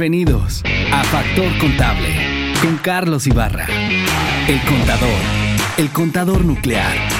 Bienvenidos a Factor Contable con Carlos Ibarra, el contador, el contador nuclear.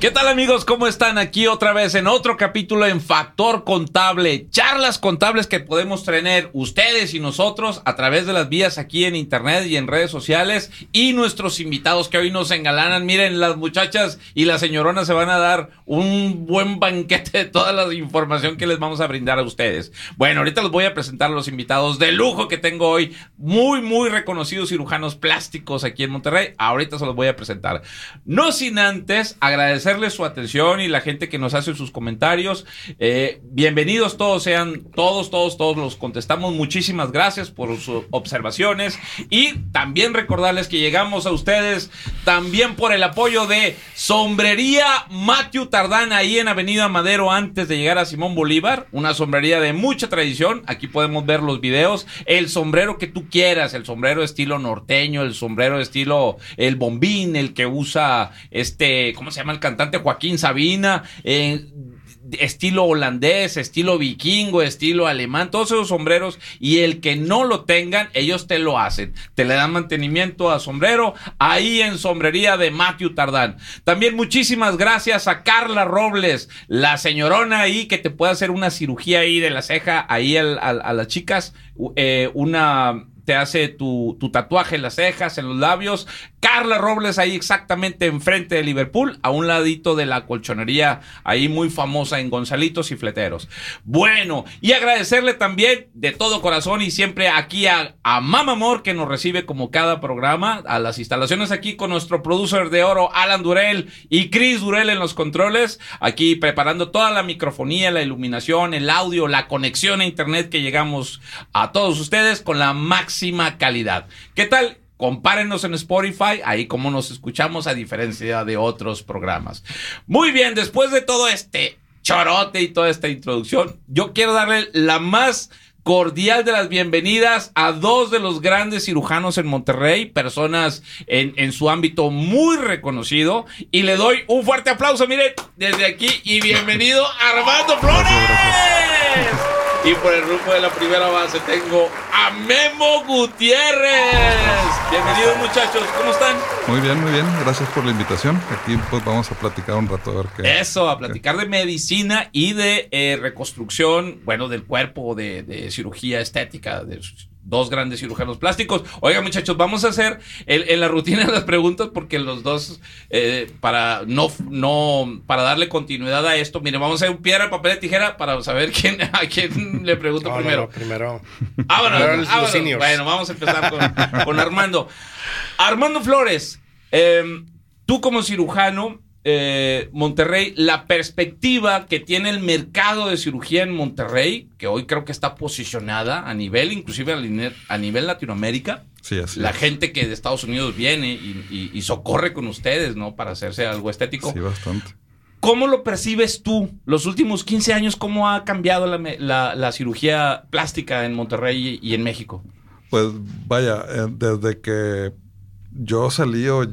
¿Qué tal amigos? ¿Cómo están? Aquí otra vez en otro capítulo en Factor Contable. Charlas contables que podemos tener ustedes y nosotros a través de las vías aquí en internet y en redes sociales. Y nuestros invitados que hoy nos engalanan. Miren, las muchachas y la señorona se van a dar un buen banquete de toda la información que les vamos a brindar a ustedes. Bueno, ahorita les voy a presentar a los invitados de lujo que tengo hoy. Muy, muy reconocidos cirujanos plásticos aquí en Monterrey. Ahorita se los voy a presentar. No sin antes agradecer su atención y la gente que nos hace sus comentarios. Eh, bienvenidos todos, sean todos, todos, todos los contestamos. Muchísimas gracias por sus observaciones y también recordarles que llegamos a ustedes también por el apoyo de Sombrería Matthew Tardán ahí en Avenida Madero antes de llegar a Simón Bolívar, una sombrería de mucha tradición. Aquí podemos ver los videos. El sombrero que tú quieras, el sombrero estilo norteño, el sombrero estilo el bombín, el que usa este, ¿cómo se llama el cantante? Joaquín Sabina, eh, estilo holandés, estilo vikingo, estilo alemán, todos esos sombreros y el que no lo tengan, ellos te lo hacen. Te le dan mantenimiento a sombrero ahí en sombrería de Matthew Tardán. También muchísimas gracias a Carla Robles, la señorona ahí que te puede hacer una cirugía ahí de la ceja ahí a, las chicas, eh, una te hace tu, tu, tatuaje en las cejas, en los labios. Carla Robles ahí exactamente enfrente de Liverpool, a un ladito de la colchonería ahí muy famosa en Gonzalitos y Fleteros. Bueno, y agradecerle también de todo corazón y siempre aquí a, a Mama Amor que nos recibe como cada programa, a las instalaciones aquí con nuestro producer de oro Alan Durel y Chris Durel en los controles, aquí preparando toda la microfonía, la iluminación, el audio, la conexión a internet que llegamos a todos ustedes con la máxima calidad. ¿Qué tal? Compárenos en Spotify, ahí como nos escuchamos a diferencia de otros programas. Muy bien, después de todo este chorote y toda esta introducción, yo quiero darle la más cordial de las bienvenidas a dos de los grandes cirujanos en Monterrey, personas en, en, su ámbito muy reconocido. Y le doy un fuerte aplauso, miren, desde aquí y bienvenido Armando Flores. Y por el grupo de la primera base tengo a Memo Gutiérrez. Bienvenidos muchachos, ¿cómo están? Muy bien, muy bien. Gracias por la invitación. Aquí pues vamos a platicar un rato a ver qué. Eso, a platicar de medicina y de eh, reconstrucción, bueno, del cuerpo, de, de cirugía estética, de dos grandes cirujanos plásticos. Oiga, muchachos, vamos a hacer en la rutina las preguntas porque los dos, eh, para no, no, para darle continuidad a esto, mire, vamos a hacer un piedra, papel de tijera para saber quién, a quién le pregunto primero. primero. Ah, bueno, ah, bueno, vamos a empezar con, con Armando. Armando Flores, eh, tú como cirujano, eh, Monterrey, la perspectiva que tiene el mercado de cirugía en Monterrey, que hoy creo que está posicionada a nivel, inclusive a nivel Latinoamérica. Sí, así la gente que de Estados Unidos viene y, socorre con ustedes, ¿no? Para hacerse algo estético. Sí, bastante. ¿Cómo lo percibes tú? Los últimos 15 años, ¿cómo ha cambiado la, cirugía plástica en Monterrey y en México? Pues vaya, eh, desde que yo salí o,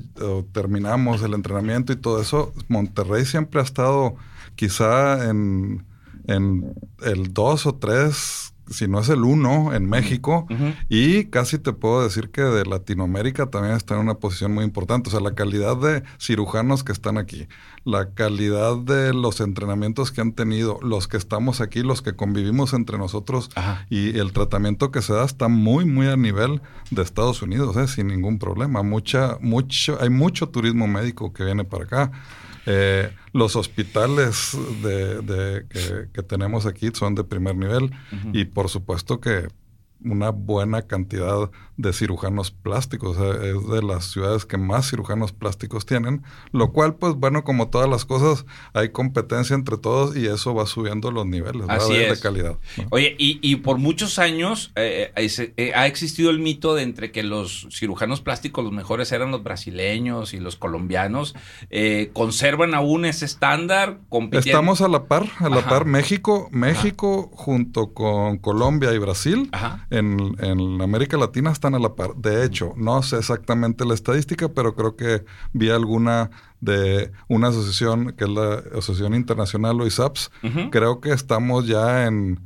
terminamos el entrenamiento y todo eso, Monterrey siempre ha estado quizá en, en el 2 o 3 si no es el uno en México, y casi te puedo decir que de Latinoamérica también está en una posición muy importante. O sea, la calidad de cirujanos que están aquí, la calidad de los entrenamientos que han tenido, los que estamos aquí, los que convivimos entre nosotros, y el tratamiento que se da está muy, muy a nivel de Estados Unidos, ¿eh? sin ningún problema. Mucha, mucho, hay mucho turismo médico que viene para acá. Eh, los hospitales de, que, tenemos aquí son de primer nivel y por supuesto que una buena cantidad de cirujanos plásticos. es de las ciudades que más cirujanos plásticos tienen, lo cual, pues bueno, como todas las cosas, hay competencia entre todos y eso va subiendo los niveles de calidad. Oye, y, por muchos años eh, eh, eh, ha existido el mito de entre que los cirujanos plásticos los mejores eran los brasileños y los colombianos. ¿Conservan aún ese estándar? Estamos a la par, a la par. México, México junto con Colombia y Brasil, en, en América Latina están a la par. De hecho, no sé exactamente la estadística, pero creo que vi alguna de una asociación que es la Asociación Internacional o ISAPS. Creo que estamos ya en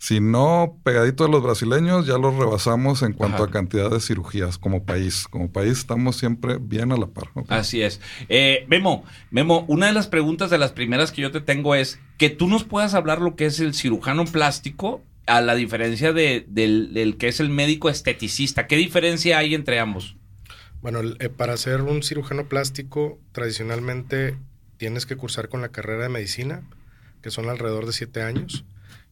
Si no pegadito a los brasileños, ya los rebasamos en cuanto a cantidad de cirugías como país. Como país estamos siempre bien a la par. Así es. Eh, Memo, Memo, una de las preguntas de las primeras que yo te tengo es que tú nos puedas hablar lo que es el cirujano plástico a la diferencia de, del, que es el médico esteticista. ¿Qué diferencia hay entre ambos? Bueno, eh, para ser un cirujano plástico, tradicionalmente tienes que cursar con la carrera de medicina, que son alrededor de siete años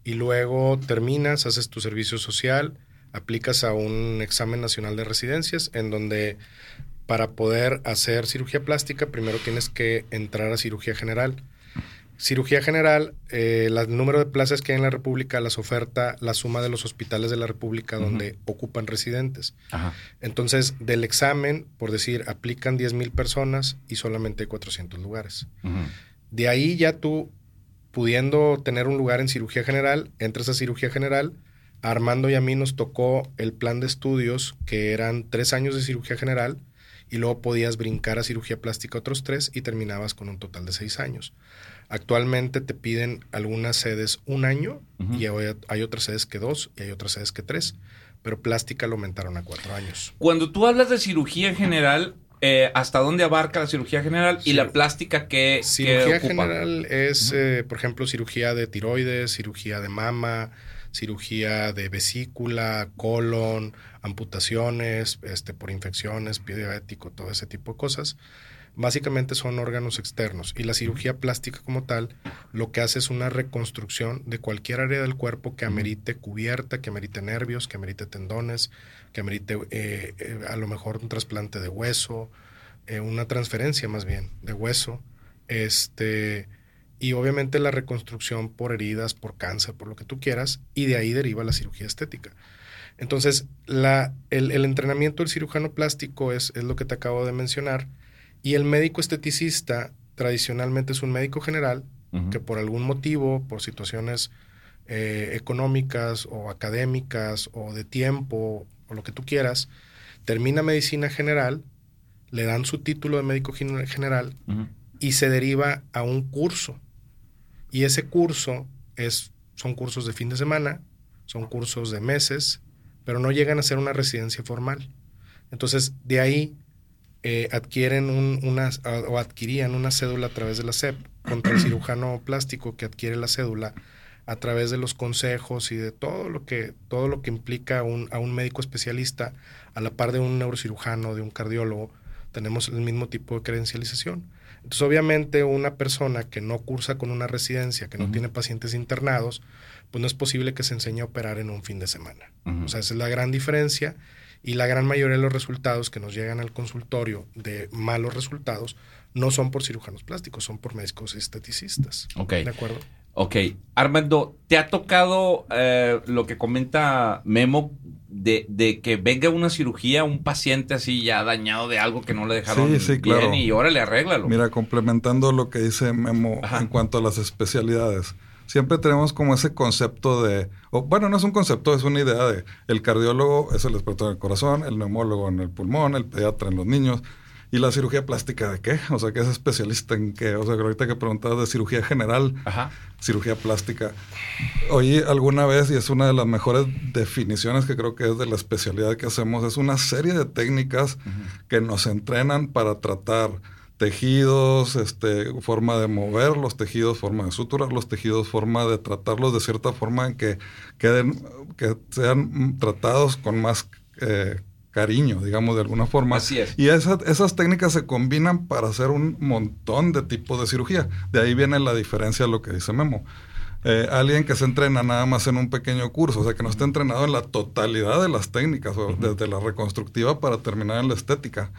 y luego terminas, haces tu servicio social, aplicas a un examen nacional de residencias en donde para poder hacer cirugía plástica primero tienes que entrar a cirugía general. Cirugía general, eh, el número de plazas que hay en la República las oferta la suma de los hospitales de la República donde ocupan residentes. Entonces, del examen, por decir, aplican 10 mil personas y solamente hay 400 lugares. De ahí ya tú pudiendo tener un lugar en cirugía general, entras a cirugía general. Armando y a mí nos tocó el plan de estudios, que eran tres años de cirugía general, y luego podías brincar a cirugía plástica otros tres y terminabas con un total de seis años. Actualmente te piden algunas sedes un año y hay otras sedes que dos y hay otras sedes que tres, pero plástica lo aumentaron a cuatro años. Cuando tú hablas de cirugía general, eh, hasta dónde abarca la cirugía general y la plástica que cirugía general es eh, por ejemplo cirugía de tiroides cirugía de mama cirugía de vesícula colon amputaciones este por infecciones pie diabético todo ese tipo de cosas básicamente son órganos externos y la cirugía plástica como tal lo que hace es una reconstrucción de cualquier área del cuerpo que amerite cubierta, que amerite nervios, que amerite tendones, que amerite eh, eh, a lo mejor un trasplante de hueso, eh, una transferencia más bien de hueso, este, y obviamente la reconstrucción por heridas, por cáncer, por lo que tú quieras, y de ahí deriva la cirugía estética. Entonces, la, el, entrenamiento del cirujano plástico es, es lo que te acabo de mencionar, y el médico esteticista tradicionalmente es un médico general que por algún motivo, por situaciones económicas o académicas o de tiempo o lo que tú quieras, termina medicina general, le dan su título de médico general y se deriva a un curso. Y ese curso es, son cursos de fin de semana, son cursos de meses, pero no llegan a ser una residencia formal. Entonces, de ahí eh, adquieren un, una, o adquirían una cédula a través de la SEP contra el cirujano plástico que adquiere la cédula a través de los consejos y de todo lo que, todo lo que implica un, a un médico especialista, a la par de un neurocirujano, de un cardiólogo, tenemos el mismo tipo de credencialización. Entonces, obviamente, una persona que no cursa con una residencia, que no tiene pacientes internados, pues no es posible que se enseñe a operar en un fin de semana. O sea, esa es la gran diferencia y la gran mayoría de los resultados que nos llegan al consultorio de malos resultados no son por cirujanos plásticos, son por médicos esteticistas. Ok. ¿De acuerdo? Ok, Armando, ¿te ha tocado eh, lo que comenta Memo de, que venga una cirugía, un paciente así ya dañado de algo que no le dejaron bien y órale, arréglalo? Mira, complementando lo que dice Memo en cuanto a las especialidades, siempre tenemos como ese concepto de, bueno, no es un concepto, es una idea de el cardiólogo es el experto en el corazón, el neumólogo en el pulmón, el pediatra en los niños. ¿Y la cirugía plástica de qué? O sea, ¿qué es especialista en qué? O sea, ahorita que preguntabas de cirugía general, cirugía plástica. Oí alguna vez, y es una de las mejores definiciones que creo que es de la especialidad que hacemos, es una serie de técnicas que nos entrenan para tratar tejidos, este, forma de mover los tejidos, forma de suturar los tejidos, forma de tratarlos de cierta forma en que queden, que sean tratados con más eh, cariño, digamos, de alguna forma. Así es. Y esas técnicas se combinan para hacer un montón de tipos de cirugía. De ahí viene la diferencia de lo que dice Memo. Eh, alguien que se entrena nada más en un pequeño curso, o sea, que no está entrenado en la totalidad de las técnicas, o desde la reconstructiva para terminar en la estética,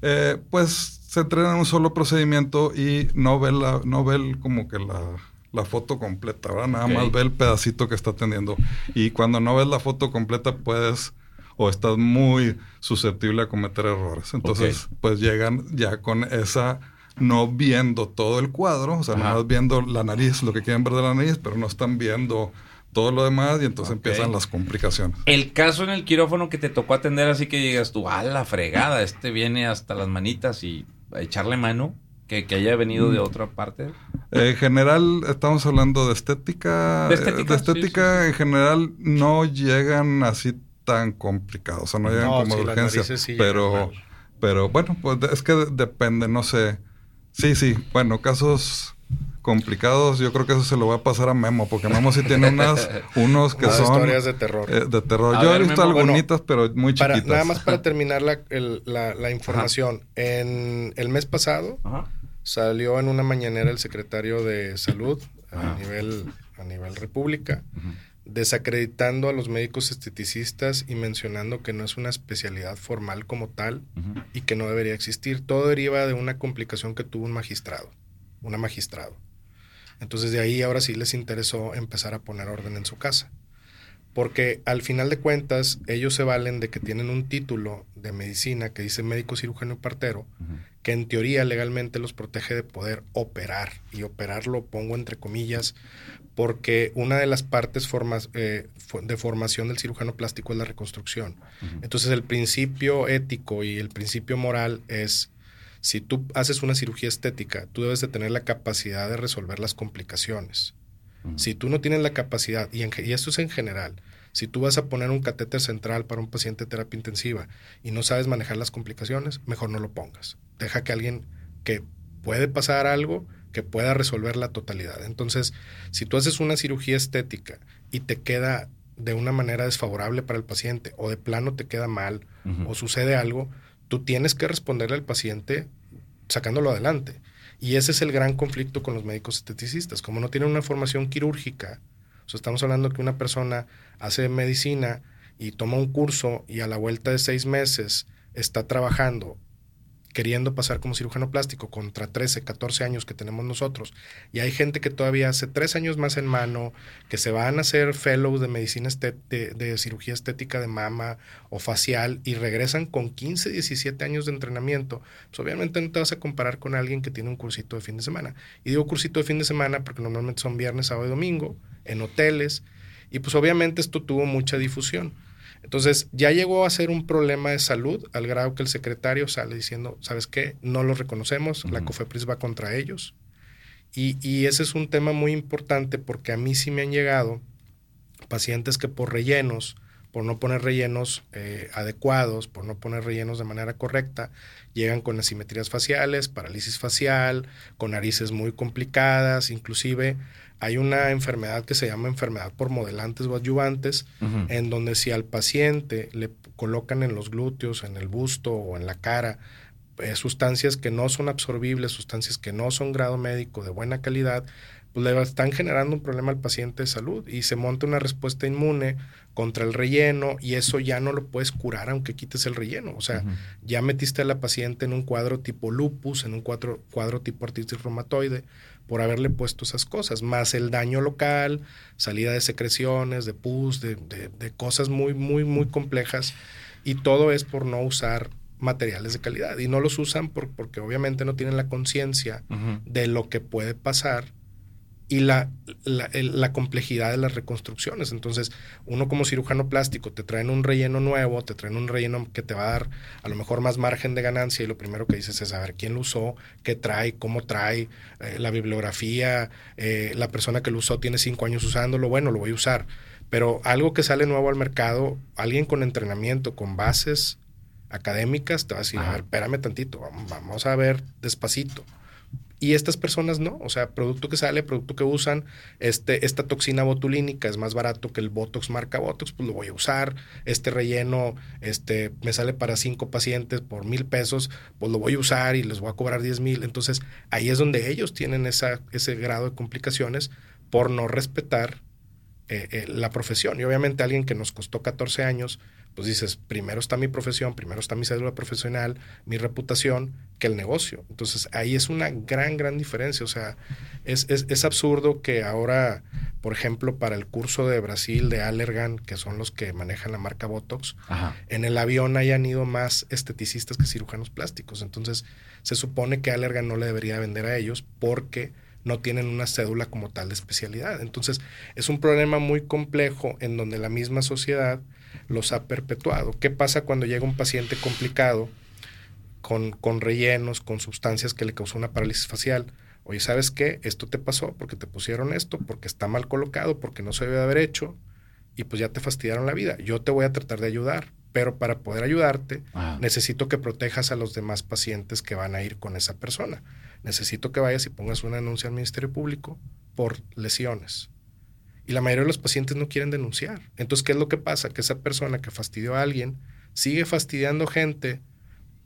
eh, pues se entrena en un solo procedimiento y no ve, la, no ve como que la, foto completa, ¿verdad? Nada más ve el pedacito que está atendiendo. Y cuando no ves la foto completa, puedes o estás muy susceptible a cometer errores. Entonces, pues llegan ya con esa no viendo todo el cuadro, o sea, no más viendo la nariz, lo que quieren ver de la nariz, pero no están viendo todo lo demás y entonces empiezan las complicaciones. El caso en el quirófano que te tocó atender así que digas tú, a la fregada, este viene hasta las manitas y echarle mano, que, que haya venido de mm. otra parte. En general, estamos hablando de estética. De estética, De estética, en general, no llegan así tan complicados. O sea, no llegan No, como sí, de las urgencia. sí pero, pero bueno, pues es que de- depende, no sé. Sí, sí. Bueno, casos complicados, yo creo que eso se lo va a pasar a Memo, porque Memo sí tiene unas, unos que Unas son historias de terror. eh, de terror. A yo ver, he visto Memo, bueno, algunitas, pero muy Para, chiquitas. nada más para terminar la, el- la- la información. En el mes pasado Ajá. salió en una mañanera el secretario de Salud Ajá. a nivel, a nivel república desacreditando a los médicos esteticistas y mencionando que no es una especialidad formal como tal y que no debería existir. Todo deriva de una complicación que tuvo un magistrado, una magistrado. Entonces de ahí ahora sí les interesó empezar a poner orden en su casa. Porque al final de cuentas ellos se valen de que tienen un título de medicina que dice médico cirujano y partero, que en teoría legalmente los protege de poder operar. Y operar lo pongo entre comillas porque una de las partes formas- eh, de formación del cirujano plástico es la reconstrucción. Entonces el principio ético y el principio moral es, si tú haces una cirugía estética, tú debes de tener la capacidad de resolver las complicaciones. Si tú no tienes la capacidad, y, en y esto es en general, si tú vas a poner un catéter central para un paciente de terapia intensiva y no sabes manejar las complicaciones, mejor no lo pongas. Deja que alguien que puede pasar algo, que pueda resolver la totalidad. Entonces, si tú haces una cirugía estética y te queda de una manera desfavorable para el paciente o de plano te queda mal o sucede algo, tú tienes que responderle al paciente sacándolo adelante. Y ese es el gran conflicto con los médicos esteticistas. Como no tienen una formación quirúrgica, estamos hablando que una persona hace medicina y toma un curso y a la vuelta de seis meses está trabajando queriendo pasar como cirujano plástico contra 13, 14 años que tenemos nosotros. Y hay gente que todavía hace tres años más en mano, que se van a hacer fellows de medicina de, de cirugía estética de mama o facial y regresan con 15, 17 años de entrenamiento. Pues obviamente no te vas a comparar con alguien que tiene un cursito de fin de semana. Y digo cursito de fin de semana porque normalmente son viernes, sábado y domingo, en hoteles. Y pues obviamente esto tuvo mucha difusión. Entonces ya llegó a ser un problema de salud al grado que el secretario sale diciendo, ¿sabes qué? No los reconocemos, la. COFEPRIS va contra ellos. Y, y ese es un tema muy importante porque a mí sí me han llegado pacientes que por rellenos, por no poner rellenos eh, adecuados, por no poner rellenos de manera correcta, llegan con asimetrías faciales, parálisis facial, con narices muy complicadas, inclusive hay una enfermedad que se llama enfermedad por modelantes o adyuvantes, en donde si al paciente le colocan en los glúteos, en el busto o en la cara eh, sustancias que no son absorbibles, sustancias que no son grado médico de buena calidad, pues le están generando un problema al paciente de salud y se monta una respuesta inmune contra el relleno y eso ya no lo puedes curar aunque quites el relleno. O sea, ya metiste a la paciente en un cuadro tipo lupus, en un cuadro, cuadro tipo artritis reumatoide, por haberle puesto esas cosas, más el daño local, salida de secreciones, de pus, de, de- de cosas muy, muy, muy complejas, y todo es por no usar materiales de calidad. Y no los usan por- porque obviamente no tienen la conciencia de lo que puede pasar y la, la, el- la complejidad de las reconstrucciones. Entonces, uno como cirujano plástico te traen un relleno nuevo, te traen un relleno que te va a dar a lo mejor más margen de ganancia y lo primero que dices es saber quién lo usó, qué trae, cómo trae, eh, la bibliografía, eh, la persona que lo usó tiene cinco años usándolo, bueno, lo voy a usar. Pero algo que sale nuevo al mercado, alguien con entrenamiento, con bases académicas, te va a decir, a Ajá. ver, espérame tantito, vamos, vamos a ver despacito. Y estas personas no, o sea, producto que sale, producto que usan, este, esta toxina botulínica es más barato que el Botox marca Botox, pues lo voy a usar. Este relleno, este, me sale para cinco pacientes por mil pesos, pues lo voy a usar y les voy a cobrar 10 mil. Entonces, ahí es donde ellos tienen esa, ese grado de complicaciones por no respetar eh, eh, la profesión. Y obviamente alguien que nos costó 14 años, pues dices, primero está mi profesión, primero está mi cédula profesional, mi reputación, que el negocio. Entonces ahí es una gran, gran diferencia. O sea, es, es, es absurdo que ahora, por ejemplo, para el curso de Brasil de Allergan, que son los que manejan la marca Botox, Ajá. en el avión hayan ido más esteticistas que cirujanos plásticos. Entonces, se supone que Allergan no le debería vender a ellos porque no tienen una cédula como tal de especialidad. Entonces, es un problema muy complejo en donde la misma sociedad los ha perpetuado. ¿Qué pasa cuando llega un paciente complicado con, con rellenos, con sustancias que le causó una parálisis facial? Oye, ¿sabes qué? Esto te pasó porque te pusieron esto, porque está mal colocado, porque no se debe haber hecho y pues ya te fastidiaron la vida. Yo te voy a tratar de ayudar, pero para poder ayudarte Ah. necesito que protejas a los demás pacientes que van a ir con esa persona. Necesito que vayas y pongas una denuncia al Ministerio Público por lesiones. Y la mayoría de los pacientes no quieren denunciar. Entonces, ¿qué es lo que pasa? Que esa persona que fastidió a alguien sigue fastidiando gente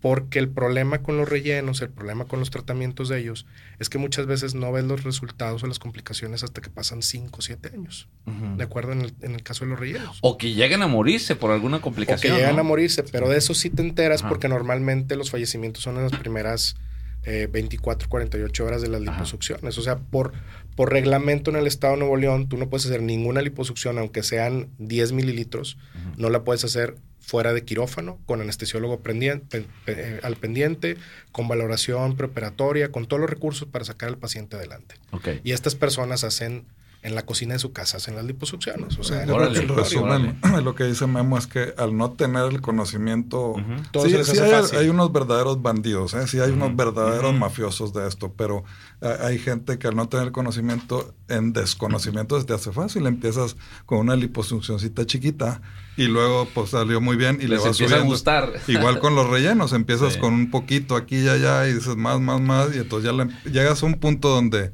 porque el problema con los rellenos, el problema con los tratamientos de ellos, es que muchas veces no ves los resultados o las complicaciones hasta que pasan 5 o 7 años. De acuerdo en el, en el caso de los rellenos. O que lleguen a morirse por alguna O que complicación. llegan ¿no? a morirse, pero de eso sí te enteras Ajá. porque normalmente los fallecimientos son en las primeras eh, 24, 48 horas de las Ajá. liposucciones. O sea, por, por reglamento en el estado de Nuevo León, tú no puedes hacer ninguna liposucción, aunque sean 10 mililitros, no la puedes hacer fuera de quirófano, con anestesiólogo prendien- pen- pe- eh, al pendiente, con valoración preoperatoria, con todos los recursos para sacar al paciente adelante. Ok. Y estas personas hacen en la cocina de su casa, hacen las liposucciones. O sea, en el Órale, En consultorio. resumen, lo que dice Memo es que al no tener el conocimiento, Ujú. Todo sí, se les sí hace hay, fácil. hay unos verdaderos bandidos, ¿eh? sí hay unos verdaderos ujú. mafiosos de esto, pero eh, hay gente que al no tener conocimiento, en desconocimiento se te hace fácil, empiezas con una liposuccioncita chiquita y luego pues salió muy bien y Les le vas empieza a subiendo. gustar. Igual con los rellenos, empiezas Sí. con un poquito aquí y allá y dices más, más, más y entonces ya le- llegas a un punto donde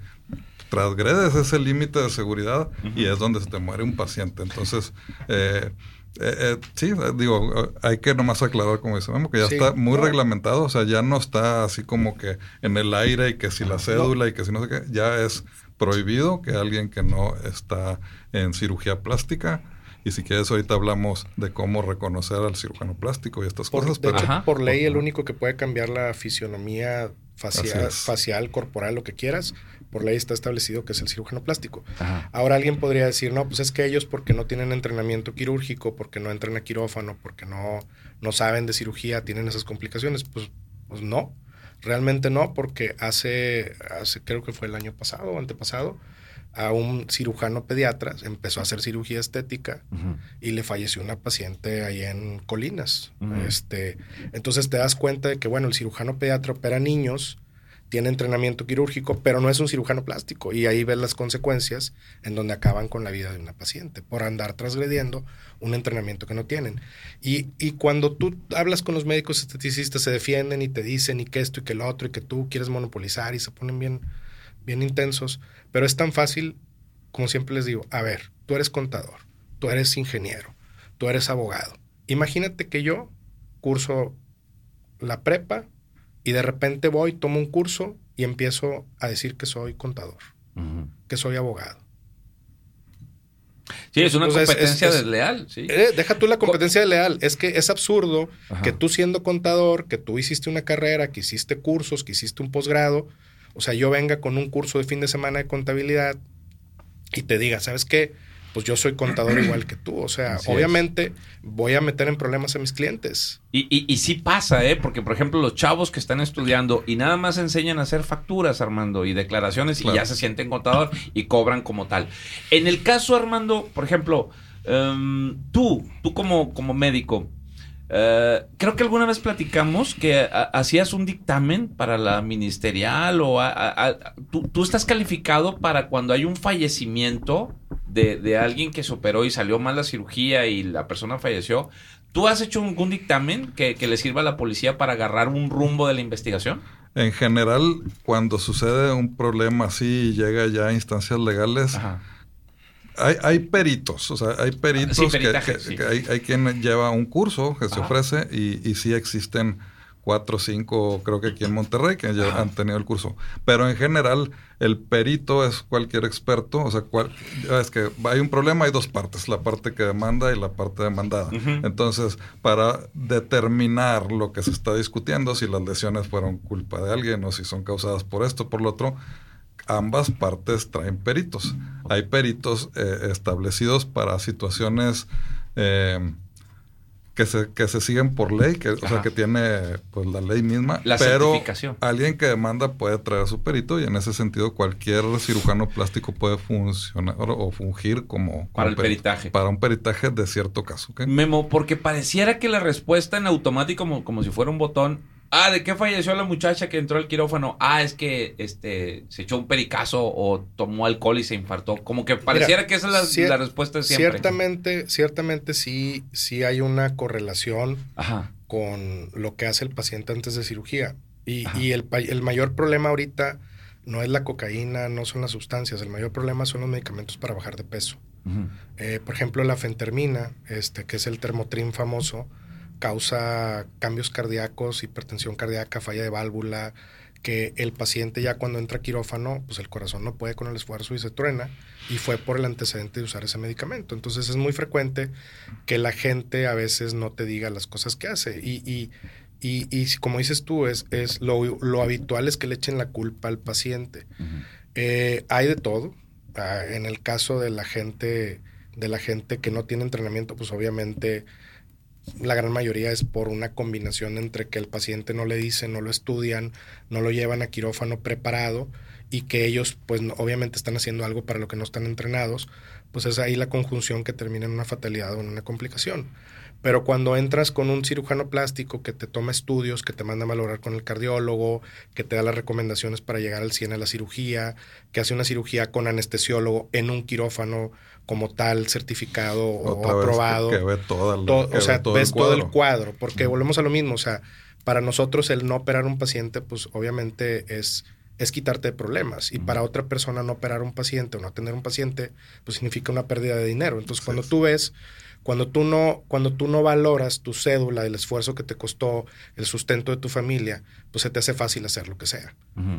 transgredes ese límite de seguridad y es donde se te muere un paciente. Entonces, eh, eh, eh, sí, eh, digo, eh, hay que nomás aclarar, como dice Memo, que ya Sí, está muy no. reglamentado, o sea, ya no está así como que en el aire y que si la cédula y que si no sé qué, ya es prohibido que alguien que no está en cirugía plástica, y si quieres ahorita hablamos de cómo reconocer al cirujano plástico y estas Por, cosas, de pero... hecho, Ajá. por ley, el único que puede cambiar la fisionomía facial, facial, corporal, lo que quieras, por ley está establecido que es el cirujano plástico. Ajá. Ahora alguien podría decir, no, pues es que ellos porque no tienen entrenamiento quirúrgico, porque no entran a quirófano, porque no, no saben de cirugía, tienen esas complicaciones. Pues, pues no, realmente no, porque hace, hace, creo que fue el año pasado o antepasado, a un cirujano pediatra empezó a hacer cirugía estética y le falleció una paciente ahí en Colinas. Este, entonces te das cuenta de que, bueno, el cirujano pediatra opera niños, tiene entrenamiento quirúrgico, pero no es un cirujano plástico. Y ahí ves las consecuencias en donde acaban con la vida de una paciente por andar transgrediendo un entrenamiento que no tienen. Y, y cuando tú hablas con los médicos esteticistas, se defienden y te dicen y que esto y que lo otro y que tú quieres monopolizar y se ponen bien, bien intensos. Pero es tan fácil, como siempre les digo, a ver, tú eres contador, tú eres ingeniero, tú eres abogado. Imagínate que yo curso la prepa y de repente voy, tomo un curso y empiezo a decir que soy contador, que soy abogado. Sí, es una competencia es- es- desleal, sí. Eh, deja tú la competencia leal. Es que es absurdo Ajá. que tú siendo contador, que tú hiciste una carrera, que hiciste cursos, que hiciste un posgrado, o sea, yo venga con un curso de fin de semana de contabilidad y te diga, ¿sabes qué? Pues yo soy contador igual que tú. O sea, Así es. obviamente voy a meter en problemas a mis clientes. Y, y, y sí pasa, ¿eh? Porque, por ejemplo, los chavos que están estudiando y nada más enseñan a hacer facturas, Armando, y declaraciones, y ya se sienten contador y cobran como tal. En el caso, Armando, por ejemplo, em, tú, tú como, como médico, eh, creo que alguna vez platicamos que a- hacías un dictamen para la ministerial o a- a- a- tú, tú estás calificado para cuando hay un fallecimiento de, de alguien que se operó y salió mal la cirugía y la persona falleció. ¿Tú has hecho algún dictamen que, que le sirva a la policía para agarrar un rumbo de la investigación? En general, cuando sucede un problema así y llega ya a instancias legales, Ajá. hay, hay peritos, o sea, hay peritos Sí, que, peritaje, que- sí. que hay, hay quien lleva un curso que se ofrece y, y sí existen cuatro o cinco, creo que aquí en Monterrey, que ya han tenido el curso. Pero en general, el perito es cualquier experto, o sea, cual- es que hay un problema, hay dos partes, la parte que demanda y la parte demandada. Entonces, para determinar lo que se está discutiendo, si las lesiones fueron culpa de alguien o si son causadas por esto, por lo otro, ambas partes traen peritos. Hay peritos eh, establecidos para situaciones eh, que, se, que se siguen por ley, que, o sea, que tiene pues, la ley misma. La pero certificación. alguien que demanda puede traer a su perito y en ese sentido cualquier cirujano plástico puede funcionar o fungir como, Para el perito, peritaje. Para un peritaje de cierto caso. ¿ok? Memo, porque pareciera que la respuesta en automático, como, como si fuera un botón, Ah, ¿de qué falleció la muchacha que entró al quirófano? Ah, es que este se echó un pericazo o tomó alcohol y se infartó. Como que pareciera Mira, que esa es la, cier- la respuesta de siempre. Ciertamente, ciertamente sí, sí hay una correlación Ajá. con lo que hace el paciente antes de cirugía. Y, y el, el mayor problema ahorita no es la cocaína, no son las sustancias, el mayor problema son los medicamentos para bajar de peso. Eh, por ejemplo, la fentermina, este, que es el termotrin famoso, causa cambios cardíacos, hipertensión cardíaca, falla de válvula, que el paciente ya cuando entra a quirófano, pues el corazón no puede con el esfuerzo y se truena, y fue por el antecedente de usar ese medicamento. Entonces es muy frecuente que la gente a veces no te diga las cosas que hace. Y, y, y, y como dices tú, es, es lo, lo habitual es que le echen la culpa al paciente. Eh, hay de todo. Ah, en el caso de la gente, de la gente que no tiene entrenamiento, pues obviamente la gran mayoría es por una combinación entre que el paciente no le dice, no lo estudian, no lo llevan a quirófano preparado y que ellos pues obviamente están haciendo algo para lo que no están entrenados, pues es ahí la conjunción que termina en una fatalidad o en una complicación. Pero cuando entras con un cirujano plástico que te toma estudios, que te manda a valorar con el cardiólogo, que te da las recomendaciones para llegar al 100 a la cirugía, que hace una cirugía con anestesiólogo en un quirófano como tal certificado o Otra aprobado. que, que ve toda la- To- que o sea, ve todo ves el todo el cuadro. porque volvemos a lo mismo, o sea, para nosotros el no operar un paciente, pues obviamente es, es quitarte de problemas, y para otra persona no operar un paciente o no atender un paciente, pues significa una pérdida de dinero. Entonces, cuando tú ves, cuando tú no, cuando tú no valoras tu cédula, el esfuerzo que te costó, el sustento de tu familia, pues se te hace fácil hacer lo que sea.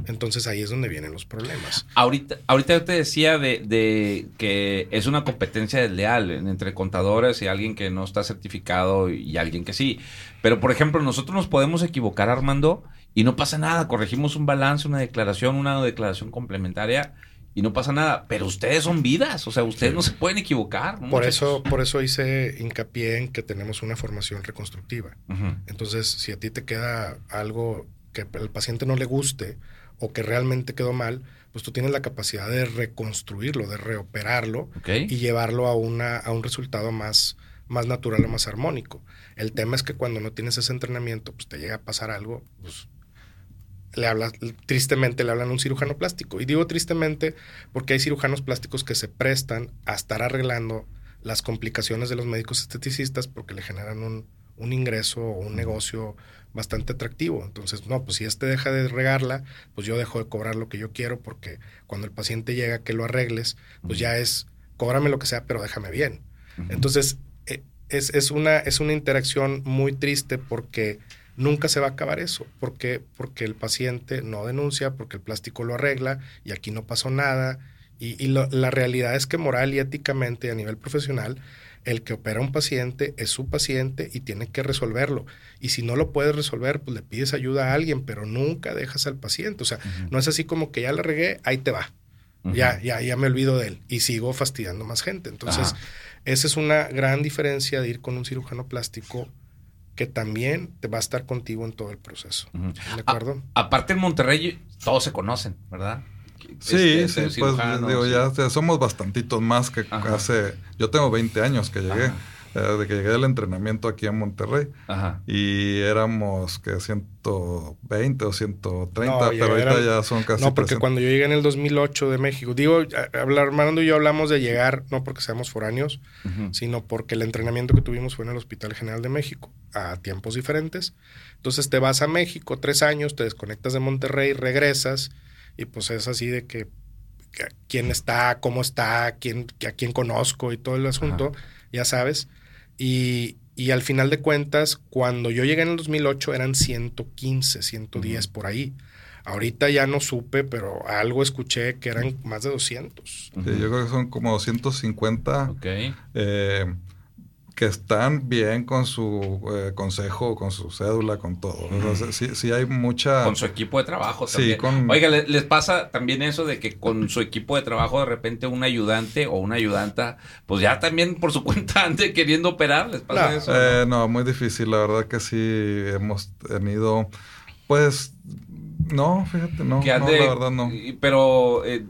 Entonces ahí es donde vienen los problemas. Ahorita, ahorita yo te decía de, de que es una competencia desleal en- entre contadores y alguien que no está certificado y alguien que sí. Pero, por ejemplo, nosotros nos podemos equivocar, Armando, y no pasa nada. Corregimos un balance, una declaración, una declaración complementaria y no pasa nada. Pero ustedes son vidas, o sea, ustedes no se pueden equivocar. ¿no, Por eso, por eso hice hincapié en que tenemos una formación reconstructiva. Entonces, si a ti te queda algo que al paciente no le guste o que realmente quedó mal, pues tú tienes la capacidad de reconstruirlo, de reoperarlo y llevarlo a, una, a un resultado más, más natural o más armónico. El tema es que cuando no tienes ese entrenamiento, pues te llega a pasar algo, pues le hablas, tristemente le hablan a un cirujano plástico. Y digo tristemente porque hay cirujanos plásticos que se prestan a estar arreglando las complicaciones de los médicos esteticistas porque le generan un, un ingreso o un negocio bastante atractivo. Entonces, no, pues si este deja de regarla, pues yo dejo de cobrar lo que yo quiero porque cuando el paciente llega que lo arregles, pues ya es, cóbrame lo que sea, pero déjame bien. Entonces, eh, es, es, una, es una interacción muy triste porque nunca se va a acabar eso. porque Porque el paciente no denuncia, porque el plástico lo arregla y aquí no pasó nada. Y, y lo- la realidad es que moral y éticamente a nivel profesional, el que opera a un paciente es su paciente y tiene que resolverlo. Y si no lo puedes resolver, pues le pides ayuda a alguien, pero nunca dejas al paciente. O sea, no es así como que ya la regué, ahí te va. Ya, ya, ya me olvido de él y sigo fastidiando más gente. Entonces, esa es una gran diferencia de ir con un cirujano plástico que también te va a estar contigo en todo el proceso. ¿De acuerdo? A- aparte en Monterrey todos se conocen, ¿verdad? Sí, Este, sí, pues digo, sí. ya somos bastantitos más que Ajá. hace... Yo tengo 20 años que llegué, Ajá. De que llegué al entrenamiento aquí en Monterrey. Ajá. Y éramos que 120 o 130, No, pero ahorita eran- ya son casi no, porque 300. cuando yo llegué en el 2008 de México, digo, hablar, Armando y yo hablamos de llegar, no porque seamos foráneos, sino porque el entrenamiento que tuvimos fue en el Hospital General de México, a tiempos diferentes. Entonces te vas a México tres años, te desconectas de Monterrey, regresas, y pues es así de que, que quién está, cómo está, quién, que a quién conozco y todo el asunto, ya sabes. Y, y al final de cuentas, cuando yo llegué en el 2008 eran 115, 110 por ahí. Ahorita ya no supe, pero algo escuché que eran más de 200. Sí, yo creo que son como 250 Ok. eh, que están bien con su eh, consejo, con su cédula, con todo. O sea, sí, sí hay mucha... Con su equipo de trabajo Sí, también. con- Oiga, ¿le- ¿les pasa también eso de que con su equipo de trabajo de repente un ayudante o una ayudanta, pues ya también por su cuenta ande queriendo operar? ¿Les pasa No, eso? Eh, no, muy difícil. La verdad que sí hemos tenido, pues, No, fíjate, no. que no, la verdad no. Pero eh,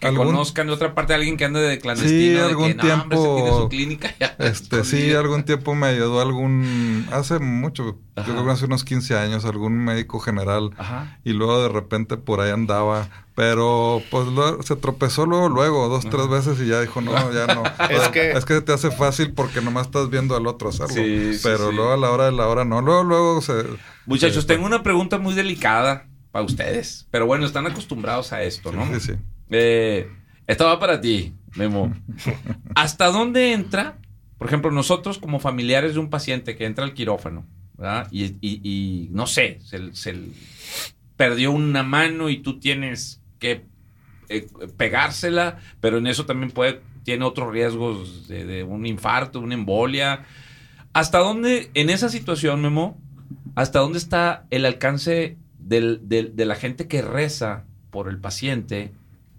que ¿Algún- conozcan de otra parte a alguien que ande de clandestino. Sí, de algún no, hombre, tiempo, tiene su clínica ya Este, sí, escondida". algún tiempo me ayudó algún, hace mucho, Ajá. yo creo que hace unos 15 años, algún médico general Ajá. y luego de repente por ahí andaba, pero pues luego se tropezó luego, luego, dos, tres veces y ya dijo, no, ya no. Es que- es que te hace fácil porque nomás estás viendo al otro hacerlo, Sí, pero sí. luego a la hora de la hora no, luego, luego se... Muchachos, se- tengo una pregunta muy delicada para ustedes. Pero bueno, están acostumbrados a esto, ¿no? Sí, sí. Eh, esta va para ti, Memo. ¿Hasta dónde entra, por ejemplo, nosotros como familiares de un paciente que entra al quirófano, ¿verdad? Y, y- y, no sé, se, se perdió una mano y tú tienes que eh, pegársela, pero en eso también puede, tiene otros riesgos de, de un infarto, una embolia. ¿Hasta dónde, en esa situación, Memo, hasta dónde está el alcance del- del- de la gente que reza por el paciente,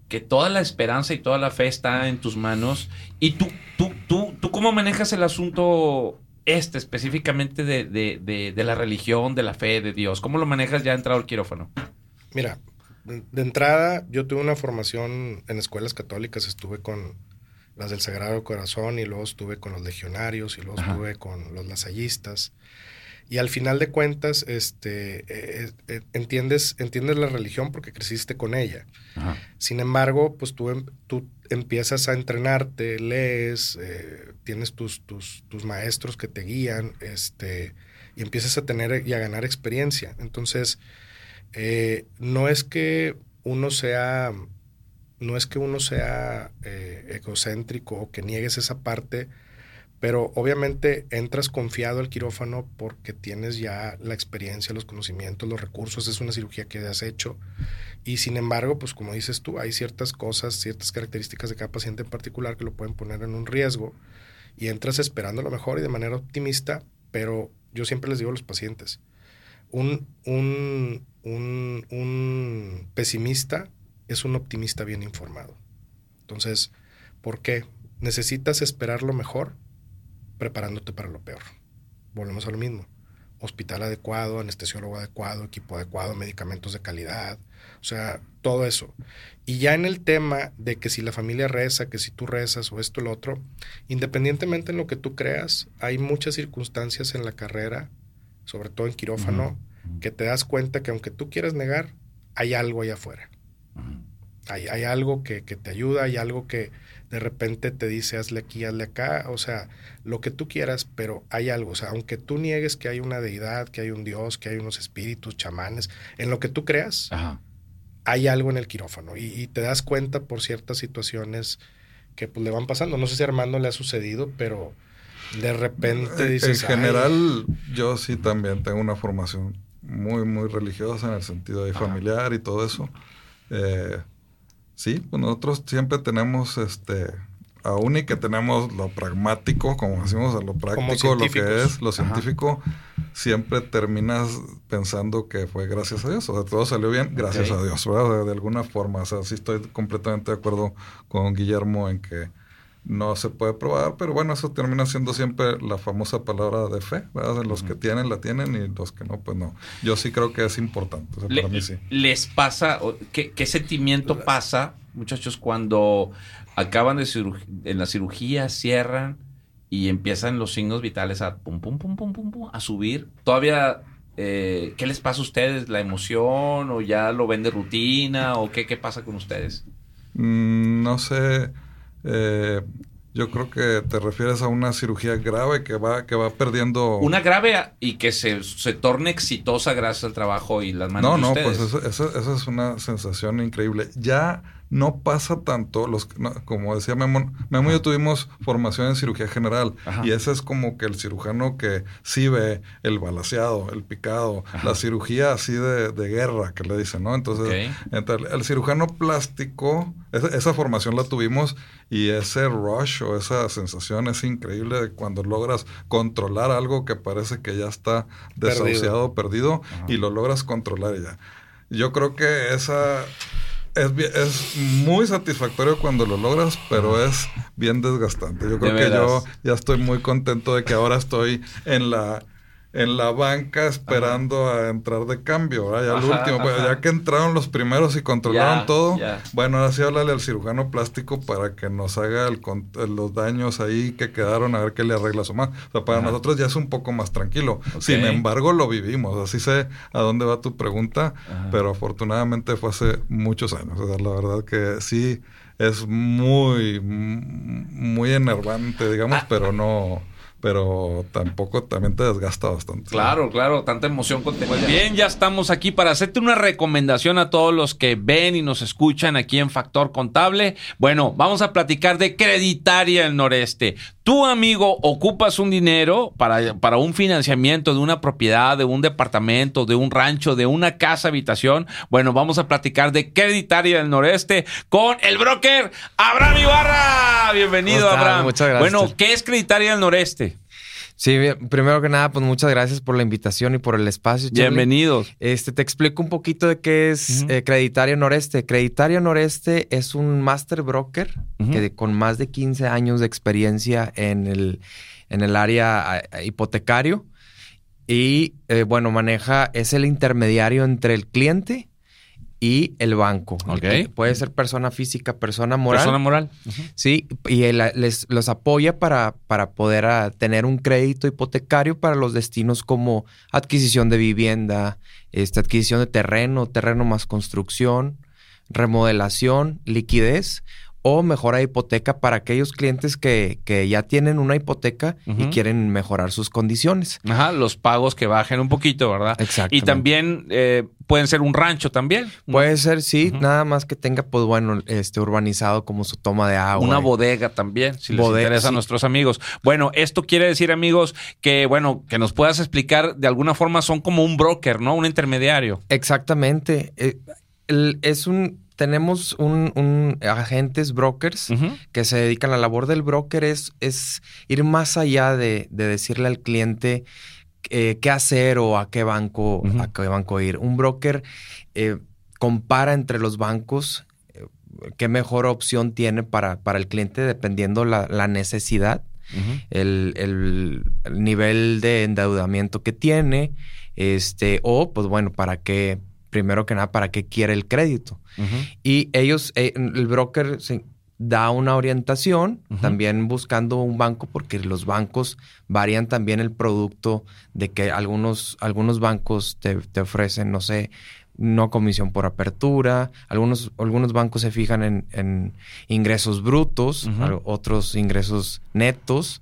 que toda la esperanza y toda la fe está en tus manos? ¿Y tú, tú, tú, tú cómo manejas el asunto este específicamente de, de- de- de la religión, de la fe, de Dios? ¿Cómo lo manejas ya entrado al quirófano? Mira, de entrada, yo tuve una formación en escuelas católicas, estuve con las del Sagrado Corazón y luego estuve con los legionarios y luego Ajá. estuve con los lasallistas. Y al final de cuentas, este, eh, eh, entiendes, entiendes la religión porque creciste con ella. Sin embargo, pues tú, em- tú empiezas a entrenarte, lees, eh, tienes tus, tus, tus maestros que te guían, este, y empiezas a tener y a ganar experiencia. Entonces, no es que uno sea, no es que uno sea egocéntrico o que niegues esa parte, pero obviamente entras confiado al quirófano porque tienes ya la experiencia, los conocimientos, los recursos, es una cirugía que has hecho. Y sin embargo, pues como dices tú, hay ciertas cosas, ciertas características de cada paciente en particular que lo pueden poner en un riesgo y entras esperando lo mejor y de manera optimista, pero yo siempre les digo a los pacientes, un, un, un, un pesimista es un optimista bien informado. Entonces, ¿por qué? Necesitas esperar lo mejor preparándote para lo peor. Volvemos a lo mismo. Hospital adecuado, anestesiólogo adecuado, equipo adecuado, medicamentos de calidad, o sea, todo eso. Y ya en el tema de que si la familia reza, que si tú rezas o esto o lo otro, independientemente en lo que tú creas, hay muchas circunstancias en la carrera, sobre todo en quirófano, que te das cuenta que aunque tú quieras negar, hay algo allá afuera. Hay, hay algo que, que te ayuda, hay algo que de repente te dice hazle aquí, hazle acá, o sea, lo que tú quieras, pero hay algo, o sea, aunque tú niegues que hay una deidad, que hay un Dios, que hay unos espíritus, chamanes, en lo que tú creas, Ajá. hay algo en el quirófano y, y te das cuenta por ciertas situaciones que pues, le van pasando. No sé si a Armando le ha sucedido, pero de repente En- dices... en general, yo sí también tengo una formación muy, muy religiosa en el sentido de Ajá. familiar y todo eso. Eh, sí, pues nosotros siempre tenemos este. Aún y que tenemos lo pragmático, como decimos, a lo práctico, lo que es, lo Ajá. científico, siempre terminas pensando que fue gracias a Dios. O sea, todo salió bien gracias a Dios, ¿verdad? O sea, de alguna forma. O sea, sí estoy completamente de acuerdo con Guillermo en que no se puede probar, pero bueno, eso termina siendo siempre la famosa palabra de fe, ¿verdad? De los que tienen, la tienen y los que no, pues no. Yo sí creo que es importante, o sea, Le- para mí sí. ¿Les pasa, o qué, qué sentimiento pasa, muchachos, cuando acaban de en la cirugía, cierran y empiezan los signos vitales a pum, pum, pum, pum, pum, pum, a subir? Todavía, eh, ¿qué les pasa a ustedes? ¿La emoción o ya lo ven de rutina o qué, qué pasa con ustedes? Mm, no sé, eh, yo creo que te refieres a una cirugía grave que va, que va perdiendo... Una grave y que se, se torne exitosa gracias al trabajo y las manos No, de no, ustedes. pues eso, eso- eso es una sensación increíble. Ya no pasa tanto, los, no, como decía Memo, Memo y yo tuvimos formación en cirugía general Ajá. y ese es como que el cirujano que sí ve el balaseado, el picado, Ajá. la cirugía así de, de guerra que le dicen, ¿no? Entonces, el cirujano plástico, esa, esa formación la tuvimos y ese rush o esa sensación es increíble de cuando logras controlar algo que parece que ya está Perdido. desahuciado, perdido, Ajá. y lo logras controlar ya. Yo creo que esa es, es muy satisfactorio cuando lo logras, pero es bien desgastante. Yo creo que yo ya estoy muy contento de que ahora estoy en la en la banca esperando a entrar de cambio, ¿verdad? Ya Ajá, último, pues, ya que entraron los primeros y controlaron Ya, todo, ya. bueno, ahora sí háblale al cirujano plástico para que nos haga el con- los daños ahí que quedaron, a ver qué le arregla su mano. O sea, para Ajá. nosotros ya es un poco más tranquilo. Sin embargo, lo vivimos. Así sé a dónde va tu pregunta, pero afortunadamente fue hace muchos años. O sea, la verdad que sí es muy, muy enervante, digamos, Ah. pero no, pero tampoco también te desgasta bastante. Claro, claro, tanta emoción contenida. Bien, ya estamos aquí para hacerte una recomendación a todos los que ven y nos escuchan aquí en Factor Contable. Bueno, vamos a platicar de Creditaria del Noreste. Tu amigo ocupas un dinero para, para un financiamiento de una propiedad, de un departamento, de un rancho, de una casa habitación. Bueno, vamos a platicar de Creditaria del Noreste con el broker Abraham Ibarra. Bienvenido. Abraham. Muchas gracias. Bueno, ¿qué es Creditaria del Noreste? Sí, primero que nada, pues muchas gracias por la invitación y por el espacio. Charlie. Bienvenidos. Este, te explico un poquito de qué es Ujú. eh, Creditario Noreste. Creditario Noreste es un master broker que de- con más de 15 años de experiencia en el, en el área hipotecario y, eh, bueno, maneja, es el intermediario entre el cliente y el banco. El Ok. que puede ser persona física, persona moral. Persona moral. Sí, y él, les los apoya para, para poder ah, tener un crédito hipotecario para los destinos como adquisición de vivienda, este, adquisición de terreno, terreno más construcción, remodelación, liquidez o mejora hipoteca para aquellos clientes que, que ya tienen una hipoteca y quieren mejorar sus condiciones. Ajá, los pagos que bajen un poquito, ¿verdad? Exacto. Y también eh, pueden ser un rancho también. Puede ser, sí, nada más que tenga, pues bueno, este urbanizado como su toma de agua. Una bodega también, si les Bodega, interesa a nuestros amigos. Bueno, esto quiere decir, amigos, que, bueno, que nos puedas explicar, de alguna forma son como un broker, ¿no? Un intermediario. Exactamente. Eh, el- es un. Tenemos un, un agentes brokers que se dedican a la labor del broker es, es ir más allá de, de decirle al cliente eh, qué hacer o a qué banco, a qué banco ir. Un broker eh, compara entre los bancos eh, qué mejor opción tiene para, para el cliente dependiendo la, la necesidad el, el- el nivel de endeudamiento que tiene, este, o pues bueno, para qué, primero que nada, para qué quiere el crédito. Y ellos, eh, el broker se da una orientación, también buscando un banco, porque los bancos varían también el producto de que algunos, algunos bancos te, te ofrecen, no sé, no comisión por apertura, algunos, algunos bancos se fijan en, en ingresos brutos, otros ingresos netos,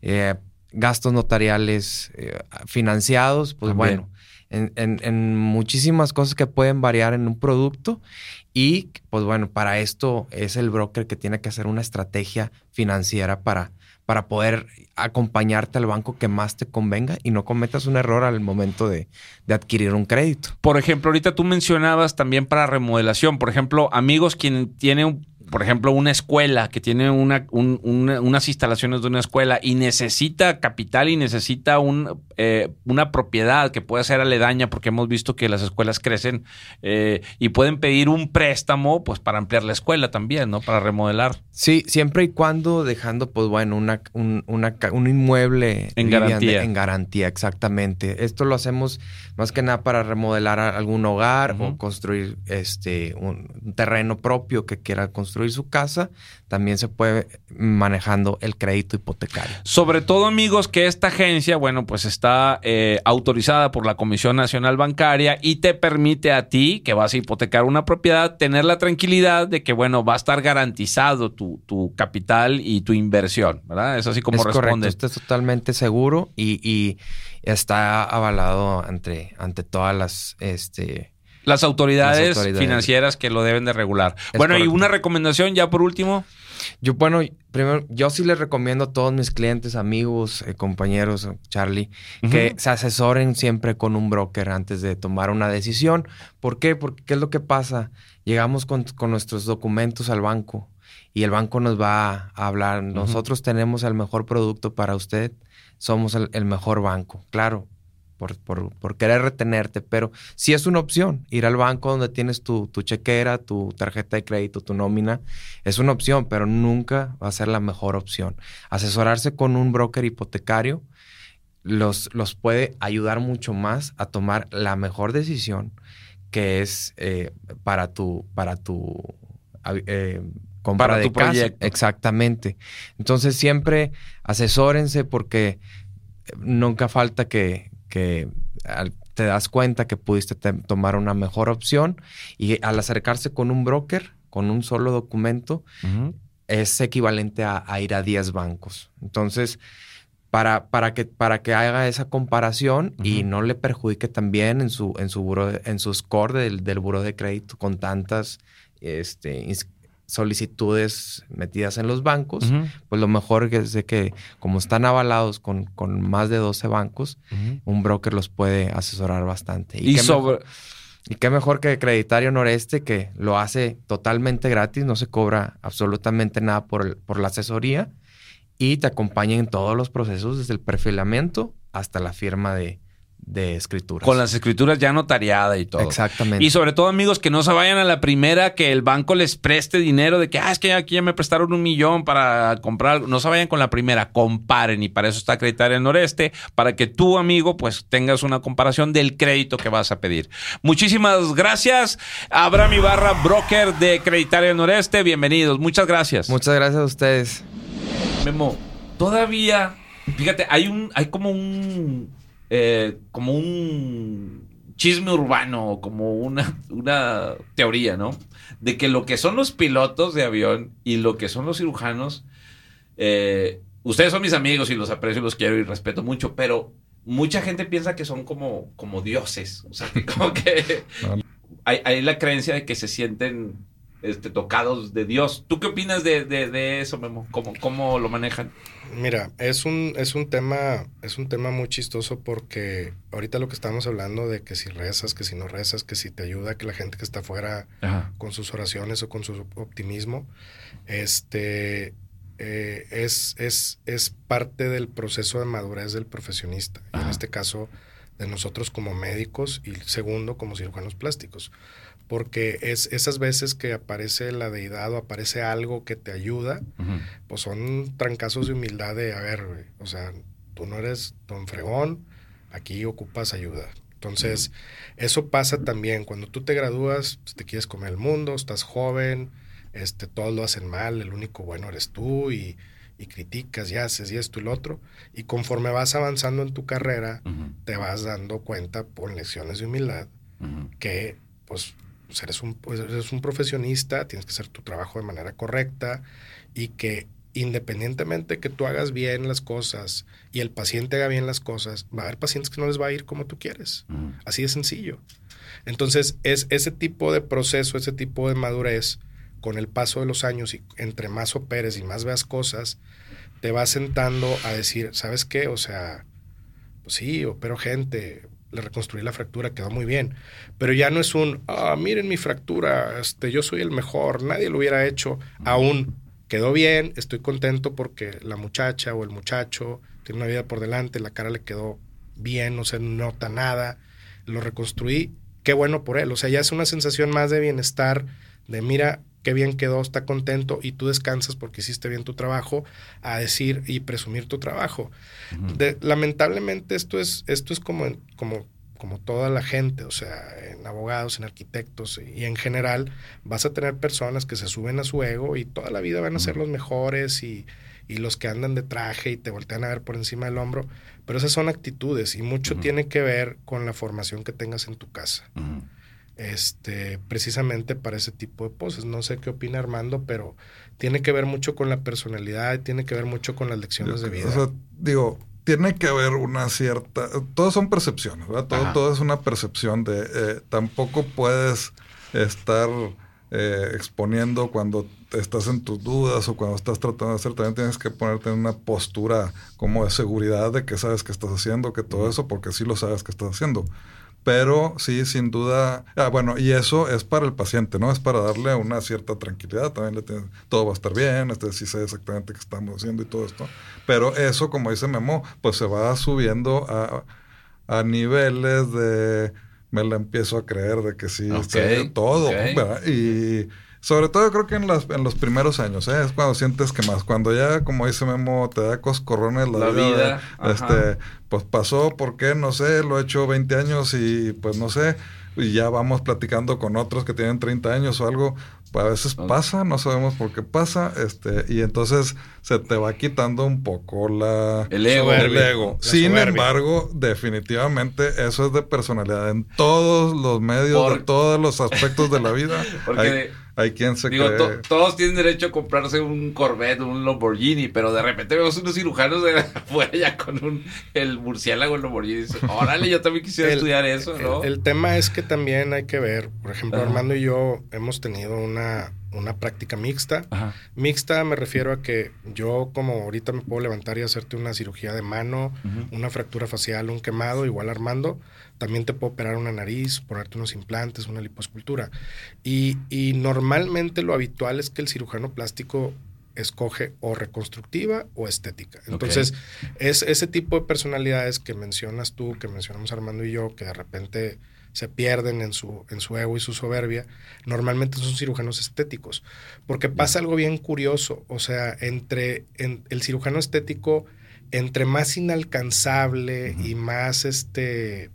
eh, gastos notariales eh, financiados, pues También. bueno, en, en- en muchísimas cosas que pueden variar en un producto. Y pues bueno, para esto es el broker que tiene que hacer una estrategia financiera para, para poder acompañarte al banco que más te convenga y no cometas un error al momento de, de adquirir un crédito. Por ejemplo, ahorita tú mencionabas también para remodelación, por ejemplo, amigos quien tiene, un- por ejemplo, una escuela, que tiene una, un- una- unas instalaciones de una escuela y necesita capital y necesita un, eh, una propiedad que pueda ser aledaña, porque hemos visto que las escuelas crecen eh, y pueden pedir un préstamo pues para ampliar la escuela también, ¿no? Para remodelar. Sí, siempre y cuando dejando, pues bueno, una, un, una un inmueble En garantía. En garantía, exactamente. Esto lo hacemos más que nada para remodelar algún hogar o construir este un terreno propio que quiera construir su casa. También se puede manejando el crédito hipotecario. Sobre todo, amigos, que esta agencia, bueno, pues está eh, autorizada por la Comisión Nacional Bancaria y te permite a ti, que vas a hipotecar una propiedad, tener la tranquilidad de que, bueno, va a estar garantizado tu, tu capital y tu inversión, ¿verdad? Es así como es correcto, responde. esto es totalmente seguro y, y está avalado ante, ante todas las este Las autoridades, Las autoridades. financieras que lo deben de regular. Es bueno, y una recomendación ya por último. Yo, bueno, primero, yo sí les recomiendo a todos mis clientes, amigos, eh, compañeros, Charlie, que se asesoren siempre con un broker antes de tomar una decisión. ¿Por qué? Porque ¿qué es lo que pasa? Llegamos con, con nuestros documentos al banco y el banco nos va a hablar, nosotros tenemos el mejor producto para usted, somos el, el mejor banco. Claro, por, por, por querer retenerte, pero sí es una opción. Ir al banco donde tienes tu, tu chequera, tu tarjeta de crédito, tu nómina, es una opción, pero nunca va a ser la mejor opción. Asesorarse con un broker hipotecario los, los puede ayudar mucho más a tomar la mejor decisión que es eh, para tu, para tu eh, compra Para de tu casa. proyecto. Exactamente. Entonces siempre asesórense porque nunca falta que, que te das cuenta que pudiste te- tomar una mejor opción y al acercarse con un broker, con un solo documento, es equivalente a, a ir a 10 bancos. Entonces, para, para, que, para que haga esa comparación y no le perjudique también en su, en su, buro en su score del, del buro de crédito con tantas este, solicitudes metidas en los bancos, pues lo mejor es de que como están avalados con, con más de 12 bancos, un broker los puede asesorar bastante. Y qué sobre... mejor- y qué mejor que Creditario Noreste, que lo hace totalmente gratis, no se cobra absolutamente nada por, el- por la asesoría y te acompaña en todos los procesos, desde el perfilamiento hasta la firma de, de escrituras. Con las escrituras ya notariada y todo. Exactamente. Y sobre todo, amigos, que no se vayan a la primera que el banco les preste dinero de que, ah, es que aquí ya me prestaron un millón para comprar algo. No se vayan con la primera, comparen. Y para eso está Acreditar el Noreste, para que tú, amigo, pues tengas una comparación del crédito que vas a pedir. Muchísimas gracias. Abraham Ibarra, broker de Acreditar el Noreste. Bienvenidos. Muchas gracias. Muchas gracias a ustedes. Memo, todavía, fíjate, hay un, hay como un, eh, como un chisme urbano, como una, una teoría, ¿no? De que lo que son los pilotos de avión y lo que son los cirujanos, eh, ustedes son mis amigos y los aprecio y los quiero y respeto mucho, pero mucha gente piensa que son como, como dioses, o sea, que como que hay, hay la creencia de que se sienten este, tocados de Dios. ¿Tú qué opinas de, de- de eso, Memo? ¿Cómo, ¿Cómo lo manejan? Mira, es un, es un tema, es un tema muy chistoso porque ahorita lo que estamos hablando de que si rezas, que si no rezas, que si te ayuda, que la gente que está afuera con sus oraciones o con su optimismo, este eh, es, es, es parte del proceso de madurez del profesionista. Y en este caso, de nosotros como médicos y segundo, como cirujanos plásticos. Porque es esas veces que aparece la deidad o aparece algo que te ayuda, pues son trancazos de humildad de, a ver, güey, o sea, tú no eres don fregón, aquí ocupas ayuda. Entonces, eso pasa también. Cuando tú te gradúas, te quieres comer el mundo, estás joven, este, todos lo hacen mal, el único bueno eres tú y, y criticas y haces y esto y lo otro. Y conforme vas avanzando en tu carrera, te vas dando cuenta por lecciones de humildad que pues, pues, eres, un, pues, eres un profesionista, tienes que hacer tu trabajo de manera correcta y que independientemente que tú hagas bien las cosas y el paciente haga bien las cosas, va a haber pacientes que no les va a ir como tú quieres. Así de sencillo. Entonces, es ese tipo de proceso, ese tipo de madurez, con el paso de los años y entre más operes y más veas cosas, te vas sentando a decir, ¿sabes qué? O sea, pues sí, opero gente, le reconstruí la fractura, quedó muy bien. Pero ya no es un, ah, miren mi fractura, este, yo soy el mejor, nadie lo hubiera hecho. Aún quedó bien, estoy contento porque la muchacha o el muchacho tiene una vida por delante, la cara le quedó bien, no se nota nada, lo reconstruí, qué bueno por él. O sea, ya es una sensación más de bienestar, de mira qué bien quedó, está contento y tú descansas porque hiciste bien tu trabajo, a decir y presumir tu trabajo. De- lamentablemente esto es, esto es como, como, como toda la gente, o sea, en abogados, en arquitectos y en general vas a tener personas que se suben a su ego y toda la vida van a ser los mejores y, y los que andan de traje y te voltean a ver por encima del hombro, pero esas son actitudes y mucho tiene que ver con la formación que tengas en tu casa este, precisamente para ese tipo de poses. No sé qué opina Armando, pero tiene que ver mucho con la personalidad, y tiene que ver mucho con las lecciones de vida. O sea, digo, tiene que haber una cierta... Todos son percepciones, ¿verdad? Todo, todo es una percepción de... eh, tampoco puedes estar eh, exponiendo cuando estás en tus dudas o cuando estás tratando de hacer, también tienes que ponerte en una postura como de seguridad de que sabes que estás haciendo, que todo eso, porque sí lo sabes que estás haciendo. Pero sí, sin duda, ah, bueno, y eso es para el paciente, ¿no? Es para darle una cierta tranquilidad, también le tienes- todo va a estar bien, este sí sé exactamente qué estamos haciendo y todo esto. Pero eso, como dice Memo, pues se va subiendo a, a niveles de me la empiezo a creer de que sí, Ok, sé todo. ¿verdad? Y Sobre todo creo que en, las, en los primeros años, ¿eh? Es cuando sientes que más. Cuando ya, como dice Memo, te da coscorrones la, La vida, ajá. este, pues pasó, ¿por qué? No sé, lo he hecho 20 años y pues no sé. Y ya vamos platicando con otros que tienen 30 años o algo. Pues a veces pasa, no sabemos por qué pasa, este, y entonces se te va quitando un poco la... El ego. el ego. La Sin soberbia. embargo, definitivamente eso es de personalidad en todos los medios, Por- de todos los aspectos de la vida. Porque- hay, hay quien se Digo, cree... to- todos tienen derecho a comprarse un Corvette, un Lamborghini, pero de repente vemos unos cirujanos de afuera ya con un, el murciélago en Lamborghini. y dices, Órale, yo también quisiera El- estudiar eso, ¿no? El, el tema es que también hay que ver, por ejemplo, Ajá. Armando y yo hemos tenido una, una práctica mixta. Ajá. Mixta me refiero a que yo como ahorita me puedo levantar y hacerte una cirugía de mano, una fractura facial, un quemado, igual Armando. También te puedo operar una nariz, ponerte unos implantes, una liposcultura. Y, y normalmente lo habitual es que el cirujano plástico escoge o reconstructiva o estética. Entonces, es ese tipo de personalidades que mencionas tú, que mencionamos Armando y yo, que de repente se pierden en su, en su ego y su soberbia, normalmente son cirujanos estéticos. Porque pasa algo bien curioso, o sea, entre en- el cirujano estético, entre más inalcanzable y más este,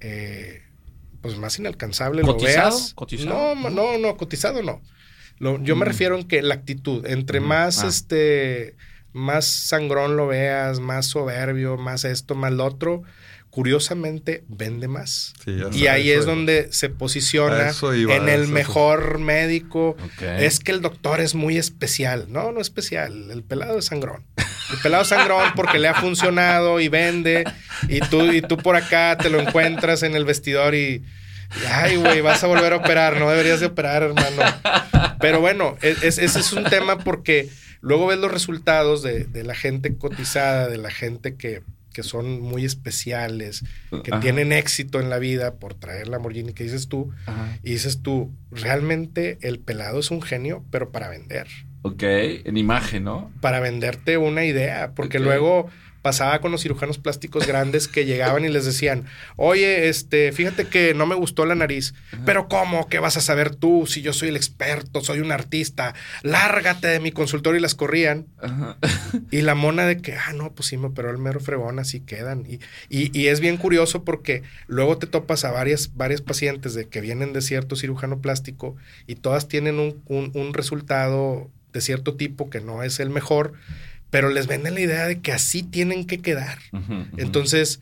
eh, pues más inalcanzable ¿Cotizado? lo veas. ¿Cotizado? No, no, no, cotizado no. Lo- yo me Mm. refiero en que la actitud, entre Ujú. más Ah. este, más sangrón lo veas, más soberbio, más esto, más lo otro, curiosamente vende más. Sí, Y ahí eso es iba. donde se posiciona iba, en el eso- mejor médico. Es que el doctor es muy especial. No, no es especial. El pelado es sangrón. El pelado es sangrón porque le ha funcionado y vende. Y tú, y tú por acá te lo encuentras en el vestidor y. y, Ay, güey, vas a volver a operar. No deberías de operar, hermano. Pero bueno, es- ese es un tema porque luego ves los resultados de, de la gente cotizada, de la gente que, que son muy especiales, que Ajá. tienen éxito en la vida por traer la Lamborghini que dices tú. Ajá. Y dices tú, realmente el pelado es un genio, pero para vender. Ok, en imagen, ¿no? Para venderte una idea. Porque luego pasaba con los cirujanos plásticos grandes que llegaban y les decían, oye, este, fíjate que no me gustó la nariz. Pero ¿cómo? ¿Qué vas a saber tú si yo soy el experto, soy un artista? Lárgate de mi consultorio y las corrían. Ajá. Y la mona de que, ah, no, pues sí me operó el mero fregón, así quedan. Y, y, y es bien curioso porque luego te topas a varias, varias pacientes de que vienen de cierto cirujano plástico y todas tienen un, un- un resultado de cierto tipo que no es el mejor, pero les venden la idea de que así tienen que quedar. Entonces,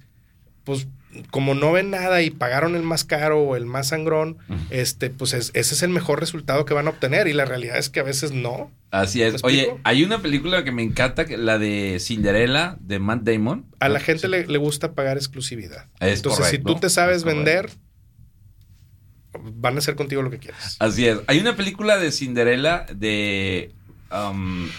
pues como no ven nada y pagaron el más caro o el más sangrón, este, pues es- ese es el mejor resultado que van a obtener. Y la realidad es que a veces no. Así ¿Me es. Oye, hay una película que me encanta, la de Cinderella, de Matt Damon. A la gente le, le gusta pagar exclusividad. Es Entonces, si tú te sabes vender, van a hacer contigo lo que quieras. Así es. Hay una película de Cinderella de... um, ah,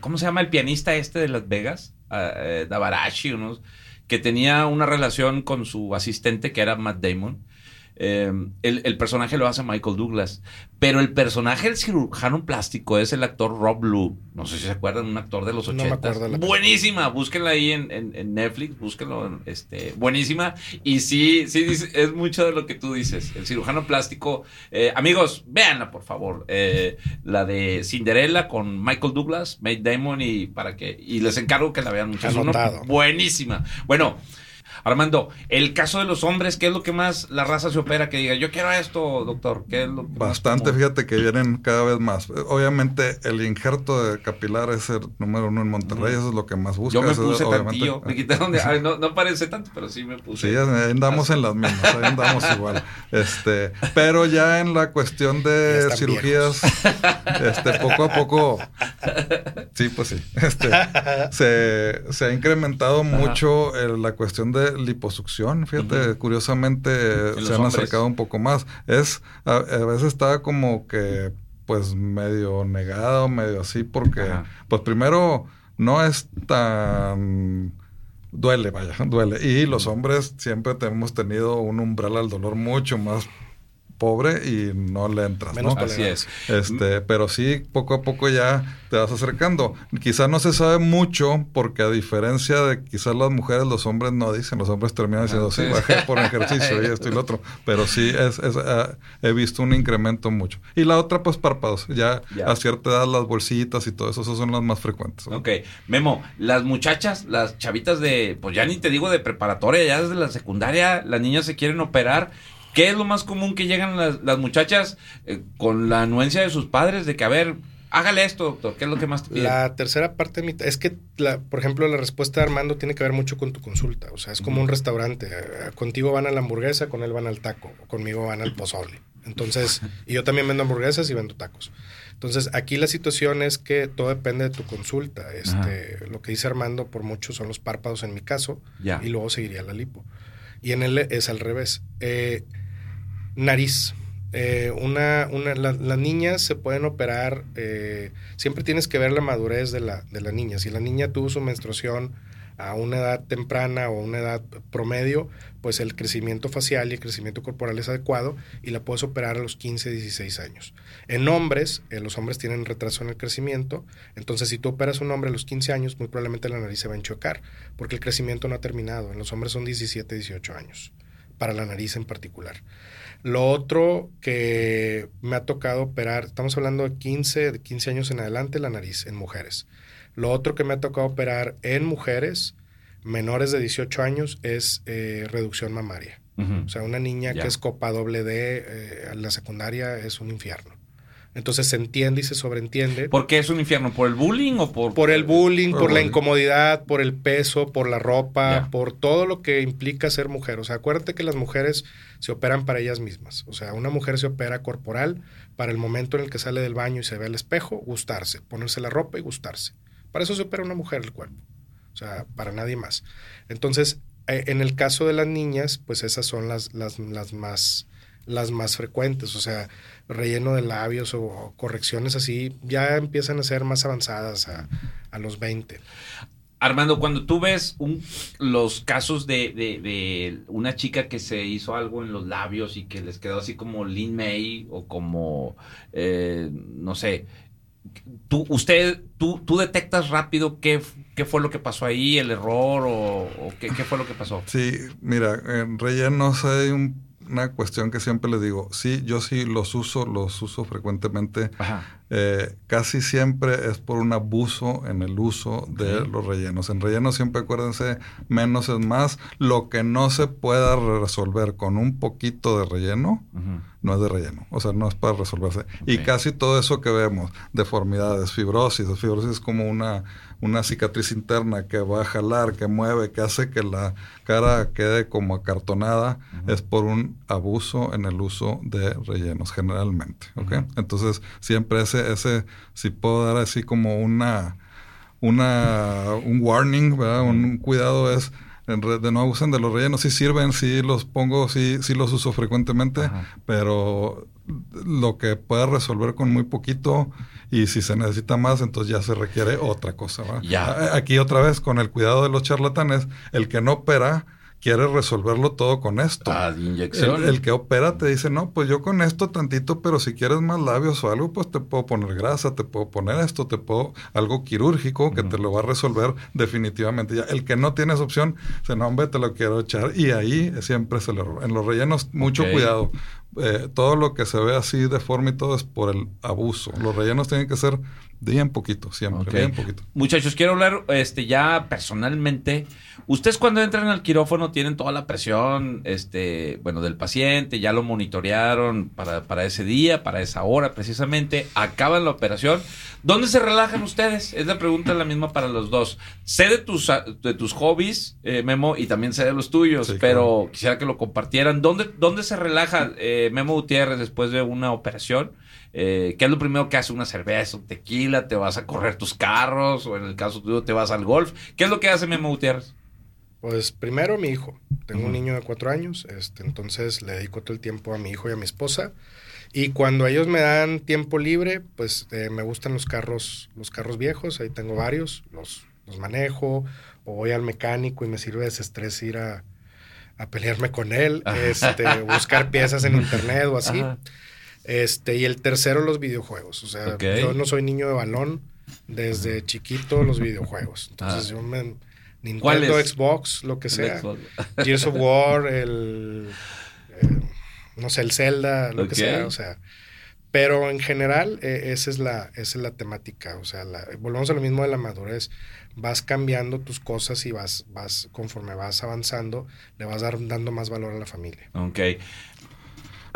¿Cómo se llama el pianista este de Las Vegas? Ah, Davarashi, unos, que tenía una relación con su asistente que era Matt Damon. Eh, el, el personaje lo hace Michael Douglas. Pero el personaje del cirujano plástico es el actor Rob Lowe. No sé si se acuerdan, un actor de los No me 80. acuerdo de la película. Buenísima. Búsquenla ahí en, en- en Netflix. Búsquenlo. Este, buenísima. Y sí, sí, es mucho de lo que tú dices. El cirujano plástico. eh, amigos, véanla, por favor. Eh, la de Cinderella con Michael Douglas, Matt Damon y para que. Y les encargo que la vean mucho. Buenísima. Bueno. Armando, el caso de los hombres, ¿qué es lo que más la raza se opera? Que diga, yo quiero esto, doctor. ¿Qué es lo que más Bastante, fíjate que vienen cada vez más. Obviamente el injerto de capilar es el número uno en Monterrey, eso es lo que más busca. Yo me es, puse tantillo. Me quitaron de. ay, no, no parece tanto, pero sí me puse. Sí, ahí andamos en las mismas, ahí andamos igual. Este, pero ya en la cuestión de cirugías, este, poco a poco, sí, pues sí, este, se, se ha incrementado mucho eh, la cuestión de liposucción. Fíjate, curiosamente En se han hombres. acercado un poco más. Es, a, a veces está como que, pues medio negado, medio así, porque, Ajá. pues primero no es tan duele, vaya, duele. Y los hombres siempre hemos tenido un umbral al dolor mucho más pobre y no le entras, Menos ¿no? Así es. Este, pero sí, poco a poco ya te vas acercando. Quizás no se sabe mucho porque a diferencia de quizás las mujeres, los hombres no dicen, los hombres terminan diciendo, Ah, sí, sí. bajé por ejercicio y esto y lo otro. Pero sí, es, es, ah, he visto un incremento mucho. Y la otra, pues párpados. Ya, Ya. a cierta edad las bolsitas y todo eso, esas son las más frecuentes. ¿no? Ok, Memo, las muchachas, las chavitas de, pues ya ni te digo de preparatoria, ya desde la secundaria, las niñas se quieren operar. ¿Qué es lo más común que llegan las, las muchachas eh, con la anuencia de sus padres de que, a ver, hágale esto, doctor? ¿Qué es lo que más te piden? La tercera parte de mi... Es que, la, por ejemplo, la respuesta de Armando tiene que ver mucho con tu consulta. O sea, es como un restaurante. Eh, Contigo van a la hamburguesa, con él van al taco. O conmigo van al pozole. Entonces, y yo también vendo hamburguesas y vendo tacos. Entonces, aquí la situación es que todo depende de tu consulta. Este, lo que dice Armando, por mucho, son los párpados en mi caso. Ya. Y luego seguiría la lipo. Y en él es al revés. Eh, nariz. Eh, una, una, la- las niñas se pueden operar, eh, siempre tienes que ver la madurez de la, de la niña. Si la niña tuvo su menstruación a una edad temprana o una edad promedio, pues el crecimiento facial y el crecimiento corporal es adecuado y la puedes operar a los 15, 16 años. En hombres, eh, los hombres tienen retraso en el crecimiento, entonces si tú operas a un hombre a los 15 años, muy probablemente la nariz se va a enchocar, porque el crecimiento no ha terminado. En los hombres son 17, 18 años, para la nariz en particular. Lo otro que me ha tocado operar, estamos hablando de 15, de 15 años en adelante, la nariz en mujeres. Lo otro que me ha tocado operar en mujeres menores de 18 años es eh, reducción mamaria. O sea, una niña que es copa doble D eh, la secundaria es un infierno. Entonces se entiende y se sobreentiende. ¿Por qué es un infierno? ¿Por el bullying o por...? Por el bullying, Por por la incomodidad, por el peso, por la ropa, Ya. por todo lo que implica ser mujer. O sea, acuérdate que las mujeres se operan para ellas mismas. O sea, una mujer se opera corporal para el momento en el que sale del baño y se ve al espejo, gustarse, ponerse la ropa y gustarse. Para eso se opera una mujer el cuerpo. O sea, para nadie más. Entonces, eh, en el caso de las niñas, pues esas son las, las, las más las más frecuentes, o sea, relleno de labios o, o correcciones así, ya empiezan a ser más avanzadas a, a los 20. Armando, cuando tú ves un- los casos de, de- de una chica que se hizo algo en los labios y que les quedó así como Lin May o como, eh, no sé, tú, usted, tú, tú detectas rápido qué, qué fue lo que pasó ahí, el error o, o qué, qué fue lo que pasó. Sí, mira, en rellenos hay un- una cuestión que siempre les digo. Sí, yo sí los uso, los uso frecuentemente. Ajá. Eh, casi siempre es por un abuso en el uso de los rellenos. En rellenos siempre acuérdense, menos es más. Lo que no se pueda resolver con un poquito de relleno, no es de relleno. O sea, no es para resolverse. Y casi todo eso que vemos, deformidades, fibrosis, fibrosis es como una, una cicatriz interna que va a jalar, que mueve, que hace que la cara quede como acartonada, es por un abuso en el uso de rellenos, generalmente. ¿ok? Ujú. Entonces, siempre ese, ese, si puedo dar así como una, una, un warning, ¿verdad? Un, un cuidado es de no abusen de los rellenos. Sí sirven, sí los pongo, sí, sí los uso frecuentemente, Ajá. pero lo que pueda resolver con muy poquito y si se necesita más, entonces ya se requiere otra cosa. Ya. Aquí otra vez, con el cuidado de los charlatanes, el que no opera quiere resolverlo todo con esto. Ah, de inyección. El, el que opera te dice, no, pues yo con esto tantito, pero si quieres más labios o algo, pues te puedo poner grasa, te puedo poner esto, te puedo algo quirúrgico que te lo va a resolver definitivamente. Ya, el que no tiene esa opción, dice, no, hombre, te lo quiero echar. Y ahí siempre es el error. En los rellenos, mucho cuidado. Eh, todo lo que se ve así deforme y todo es por el abuso. Los rellenos tienen que ser bien poquito, siempre, Ok. bien poquito. Muchachos, quiero hablar este ya personalmente. Ustedes cuando entran al quirófano tienen toda la presión, este, bueno, del paciente, ya lo monitorearon para, para ese día, para esa hora precisamente, acaban la operación. ¿Dónde se relajan ustedes? Es la pregunta la misma para los dos. Sé de tus, de tus hobbies, eh, Memo, y también sé de los tuyos, Sí, pero claro. quisiera que lo compartieran. ¿Dónde, dónde se relaja eh, Memo Gutiérrez después de una operación? Eh, ¿Qué es lo primero que hace? ¿Una cerveza, un tequila? ¿Te vas a correr tus carros? ¿O en el caso tuyo te vas al golf? ¿Qué es lo que hace Memo Gutiérrez? Pues primero mi hijo. Tengo un niño de cuatro años, este, entonces le dedico todo el tiempo a mi hijo y a mi esposa. Y cuando ellos me dan tiempo libre, pues eh, me gustan los carros, los carros viejos, ahí tengo varios, los, los manejo, o voy al mecánico y me sirve de desestrés ir a, a pelearme con él, este, buscar piezas en internet o así. Ajá. Este, y el tercero, los videojuegos. O sea, yo no soy niño de balón. Desde chiquito, los videojuegos. Entonces, Ah. yo me. Nintendo. Xbox, lo que sea. Xbox. Gears of War, el. eh, no sé, el Zelda, lo que sea. O sea. Pero en general, eh, esa, es la, esa es la temática. O sea, la- volvemos a lo mismo de la madurez. Vas cambiando tus cosas y vas, vas, conforme vas avanzando, le vas dar- dando más valor a la familia. Ok.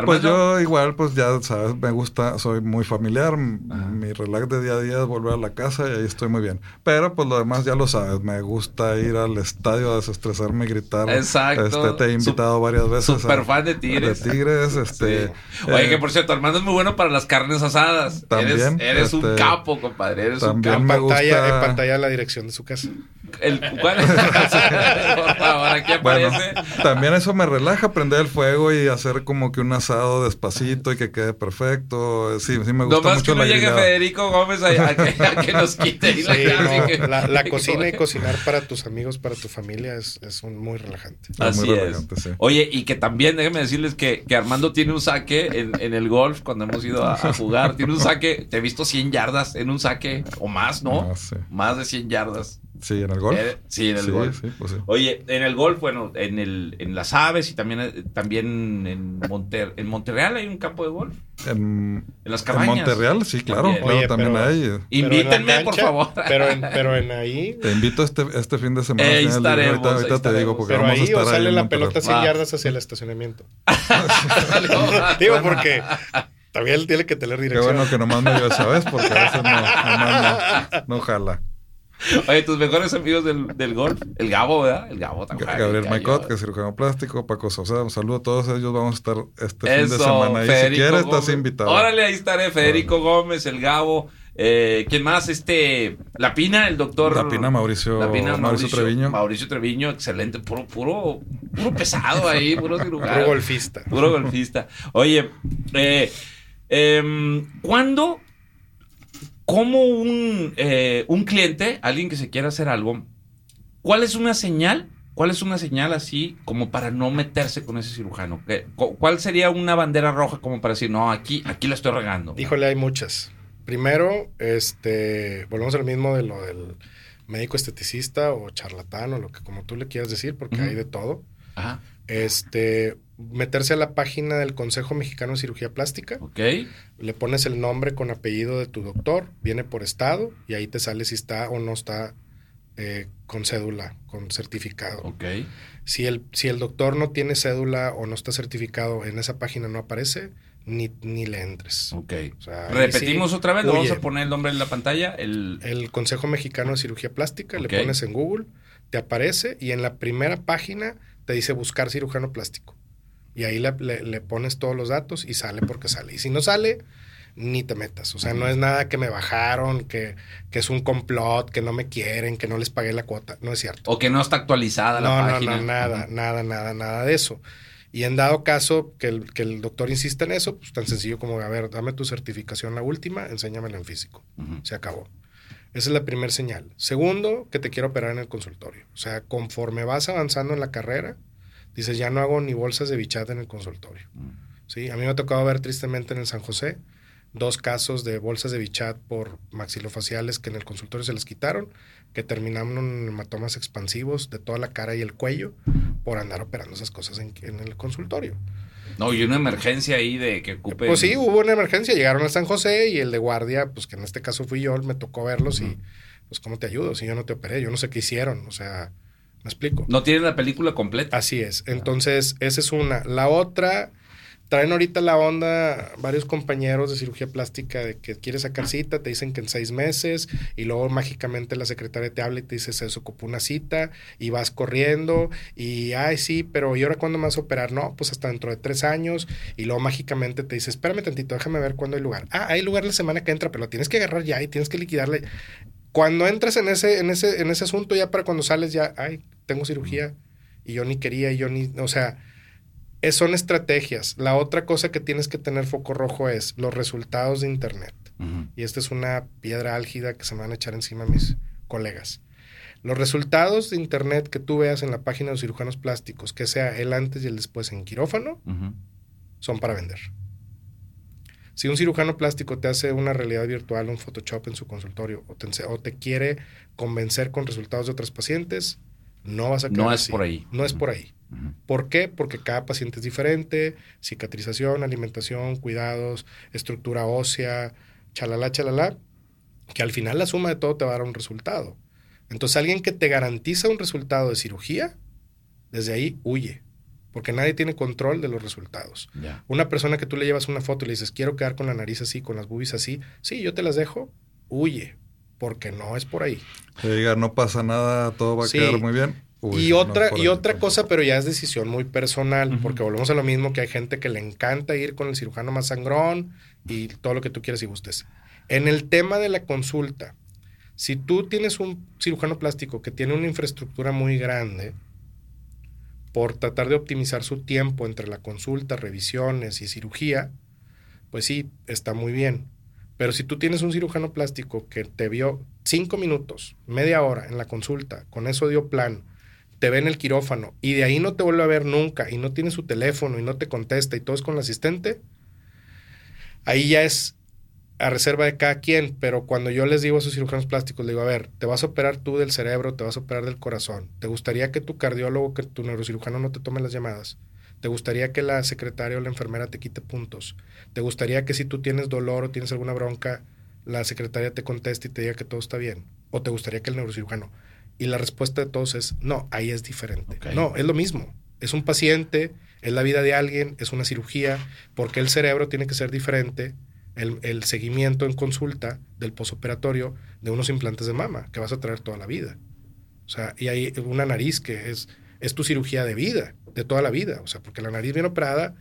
Pues yo igual, pues ya sabes, me gusta, soy muy familiar. Mi relax de día a día es volver a la casa y ahí estoy muy bien. Pero pues lo demás ya lo sabes, me gusta ir al estadio a desestresarme y gritar. Exacto. Este, te he invitado varias veces. Super a- fan de Tigres. De Tigres, este. Sí. Oye, eh, que por cierto, Armando es muy bueno para las carnes asadas. También, Eres, eres un este, capo, compadre. Eres también un me capo. pantalla, en pantalla la dirección de su casa. El, ¿cuál? por favor, aquí Bueno, también eso me relaja, prender el fuego y hacer como que un asado despacito y que quede perfecto. Sí, sí me gusta Nomás mucho que no la llegue grillada. Federico Gómez a, a que, a que nos quite la Sí, carne no, que- la, la que cocina y cocinar para tus amigos, para tu familia es, es un- muy relajante. Es muy Así es. relajante, sí. Oye, y que también, déjenme decirles que, que Armando tiene un saque en, en el golf cuando hemos ido a, a jugar. Tiene un saque, te he visto 100 yardas en un saque o más, ¿no? Ah, sí. Más de 100 yardas. Sí, en el golf. Eh, sí, en el sí, golf. Sí, pues sí. Oye, en el golf, bueno, en el en las aves y también, eh, también en, Monter, en Monterreal hay un campo de golf. En, En las en cabañas. Monterreal, sí, claro. También. claro, Oye, también pero- hay. En Invítenme, por favor. Pero en, pero en ahí, Te invito este, este fin de semana. Ahí estaremos, ahorita ahorita ahí te digo porque pero vamos a ahí estar o sale en la pelota 100 Va. yardas hacia el estacionamiento. Digo, porque también tiene que tener Qué dirección. bueno que nomás me dio esa vez porque a veces no, nomás no, no jala. Oye, tus mejores amigos del, del golf. El Gabo, ¿verdad? El Gabo también. Gabriel Maicot, que es cirujano plástico, Paco Sosa, un saludo a todos ellos. Vamos a estar este fin de semana ahí. Si Federico quieres, Gómez. estás invitado. Órale, ahí estaré. Federico Gómez, el Gabo. Eh, ¿Quién más? Este. La Pina, el doctor. La Pina, Mauricio- Mauricio Treviño. Mauricio Treviño, excelente. Puro, puro, puro pesado ahí, puro cirujano. Puro golfista. Puro golfista. Oye, eh, em, ¿cuándo, como un, eh, un cliente, alguien que se quiera hacer algo, cuál es una señal? ¿Cuál es una señal así como para no meterse con ese cirujano? ¿Qué- cu- ¿Cuál sería una bandera roja como para decir, no, aquí, aquí la estoy regando? Híjole, hay muchas. Primero, este, volvemos al mismo de lo del médico esteticista o charlatán o lo que como tú le quieras decir, porque hay de todo. Ajá, Este, meterse a la página del Consejo Mexicano de Cirugía Plástica, ok, le pones el nombre con apellido de tu doctor, viene por estado y ahí te sale si está o no está eh, con cédula, con certificado. ok. Si el, si el doctor no tiene cédula o no está certificado, en esa página no aparece, ni, ni le entres. Ok. O sea, ahí Repetimos sí, otra vez, le vamos a poner el nombre en la pantalla. El, El Consejo Mexicano de Cirugía Plástica, le pones en Google, te aparece y en la primera página te dice buscar cirujano plástico. Y ahí le, le- le pones todos los datos y sale porque sale. Y si no sale, ni te metas. O sea, no es nada que me bajaron, que, que es un complot, que no me quieren, que no les pagué la cuota. No es cierto. o que no está actualizada la No, no, página. no, nada, nada, nada, nada de eso. Y en dado caso que el, que el doctor insista en eso, pues tan sencillo como, a ver, dame tu certificación la última, enséñamela en físico. Se acabó. Esa es la primera señal. Segundo, que te quiero operar en el consultorio. O sea, conforme vas avanzando en la carrera, dices, ya no hago ni bolsas de bichat en el consultorio. ¿Sí? A mí me ha tocado ver tristemente en el San José dos casos de bolsas de bichat por maxilofaciales que en el consultorio se les quitaron, que terminaron en hematomas expansivos de toda la cara y el cuello por andar operando esas cosas en, en el consultorio. No, y una emergencia ahí de que ocupe. Pues sí, hubo una emergencia, llegaron a San José y el de guardia, pues que en este caso fui yo, me tocó verlos y pues cómo te ayudo si yo no te operé, yo no sé qué hicieron, o sea, me explico. No tienen la película completa. Así es. Entonces, esa es una. La otra, traen ahorita la onda varios compañeros de cirugía plástica de que quieres sacar cita, te dicen que en seis meses, y luego mágicamente la secretaria te habla y te dice se desocupó una cita, y vas corriendo, y ay, sí, pero ¿y ahora cuándo me vas a operar? No, pues hasta dentro de tres años, y luego mágicamente te dice, espérame tantito, déjame ver cuándo hay lugar. Ah, hay lugar la semana que entra, pero lo tienes que agarrar ya y tienes que liquidarle. Cuando entras en ese, en ese, en ese asunto, ya para cuando sales, ya, ay, tengo cirugía, y yo ni quería, y yo ni, o sea, es- son estrategias. La otra cosa que tienes que tener foco rojo es los resultados de Internet. Y esta es una piedra álgida que se me van a echar encima mis colegas. Los resultados de internet que tú veas en la página de los cirujanos plásticos, que sea el antes y el después en quirófano, son para vender. Si un cirujano plástico te hace una realidad virtual, un Photoshop en su consultorio, o te, ense- o te quiere convencer con resultados de otros pacientes, no vas a No es así. por ahí. No es por ahí. ¿Por qué? Porque cada paciente es diferente, cicatrización, alimentación, cuidados, estructura ósea, chalala, chalala, que al final la suma de todo te va a dar un resultado. Entonces alguien que te garantiza un resultado de cirugía, desde ahí huye, porque nadie tiene control de los resultados. Una persona que tú le llevas una foto y le dices, quiero quedar con la nariz así, con las boobies así, sí, yo te las dejo, huye, porque no es por ahí. Que diga, no pasa nada, todo va a Sí. quedar muy bien. Uy, y otra, y ahí otra cosa, pero ya es decisión muy personal, porque volvemos a lo mismo que hay gente que le encanta ir con el cirujano más sangrón y todo lo que tú quieras y gustes. En el tema de la consulta, si tú tienes un cirujano plástico que tiene una infraestructura muy grande, por tratar de optimizar su tiempo entre la consulta, revisiones y cirugía, pues sí, está muy bien. Pero si tú tienes un cirujano plástico que te vio cinco minutos, media hora en la consulta, con eso dio plan, te ve en el quirófano y de ahí no te vuelve a ver nunca y no tiene su teléfono y no te contesta y todo es con el asistente, ahí ya es a reserva de cada quien, pero cuando yo les digo a esos cirujanos plásticos, le digo, a ver, te vas a operar tú del cerebro, te vas a operar del corazón, ¿te gustaría que tu cardiólogo, que tu neurocirujano no te tome las llamadas? ¿Te gustaría que la secretaria o la enfermera te quite puntos? ¿Te gustaría que si tú tienes dolor o tienes alguna bronca, la secretaria te conteste y te diga que todo está bien? ¿O te gustaría que el neurocirujano? Y la respuesta de todos es, no, ahí es diferente. No, es lo mismo. Es un paciente, es la vida de alguien, es una cirugía, porque el cerebro tiene que ser diferente el, el seguimiento en consulta del posoperatorio de unos implantes de mama que vas a traer toda la vida. O sea, y hay una nariz que es, es tu cirugía de vida, de toda la vida. O sea, porque la nariz bien operada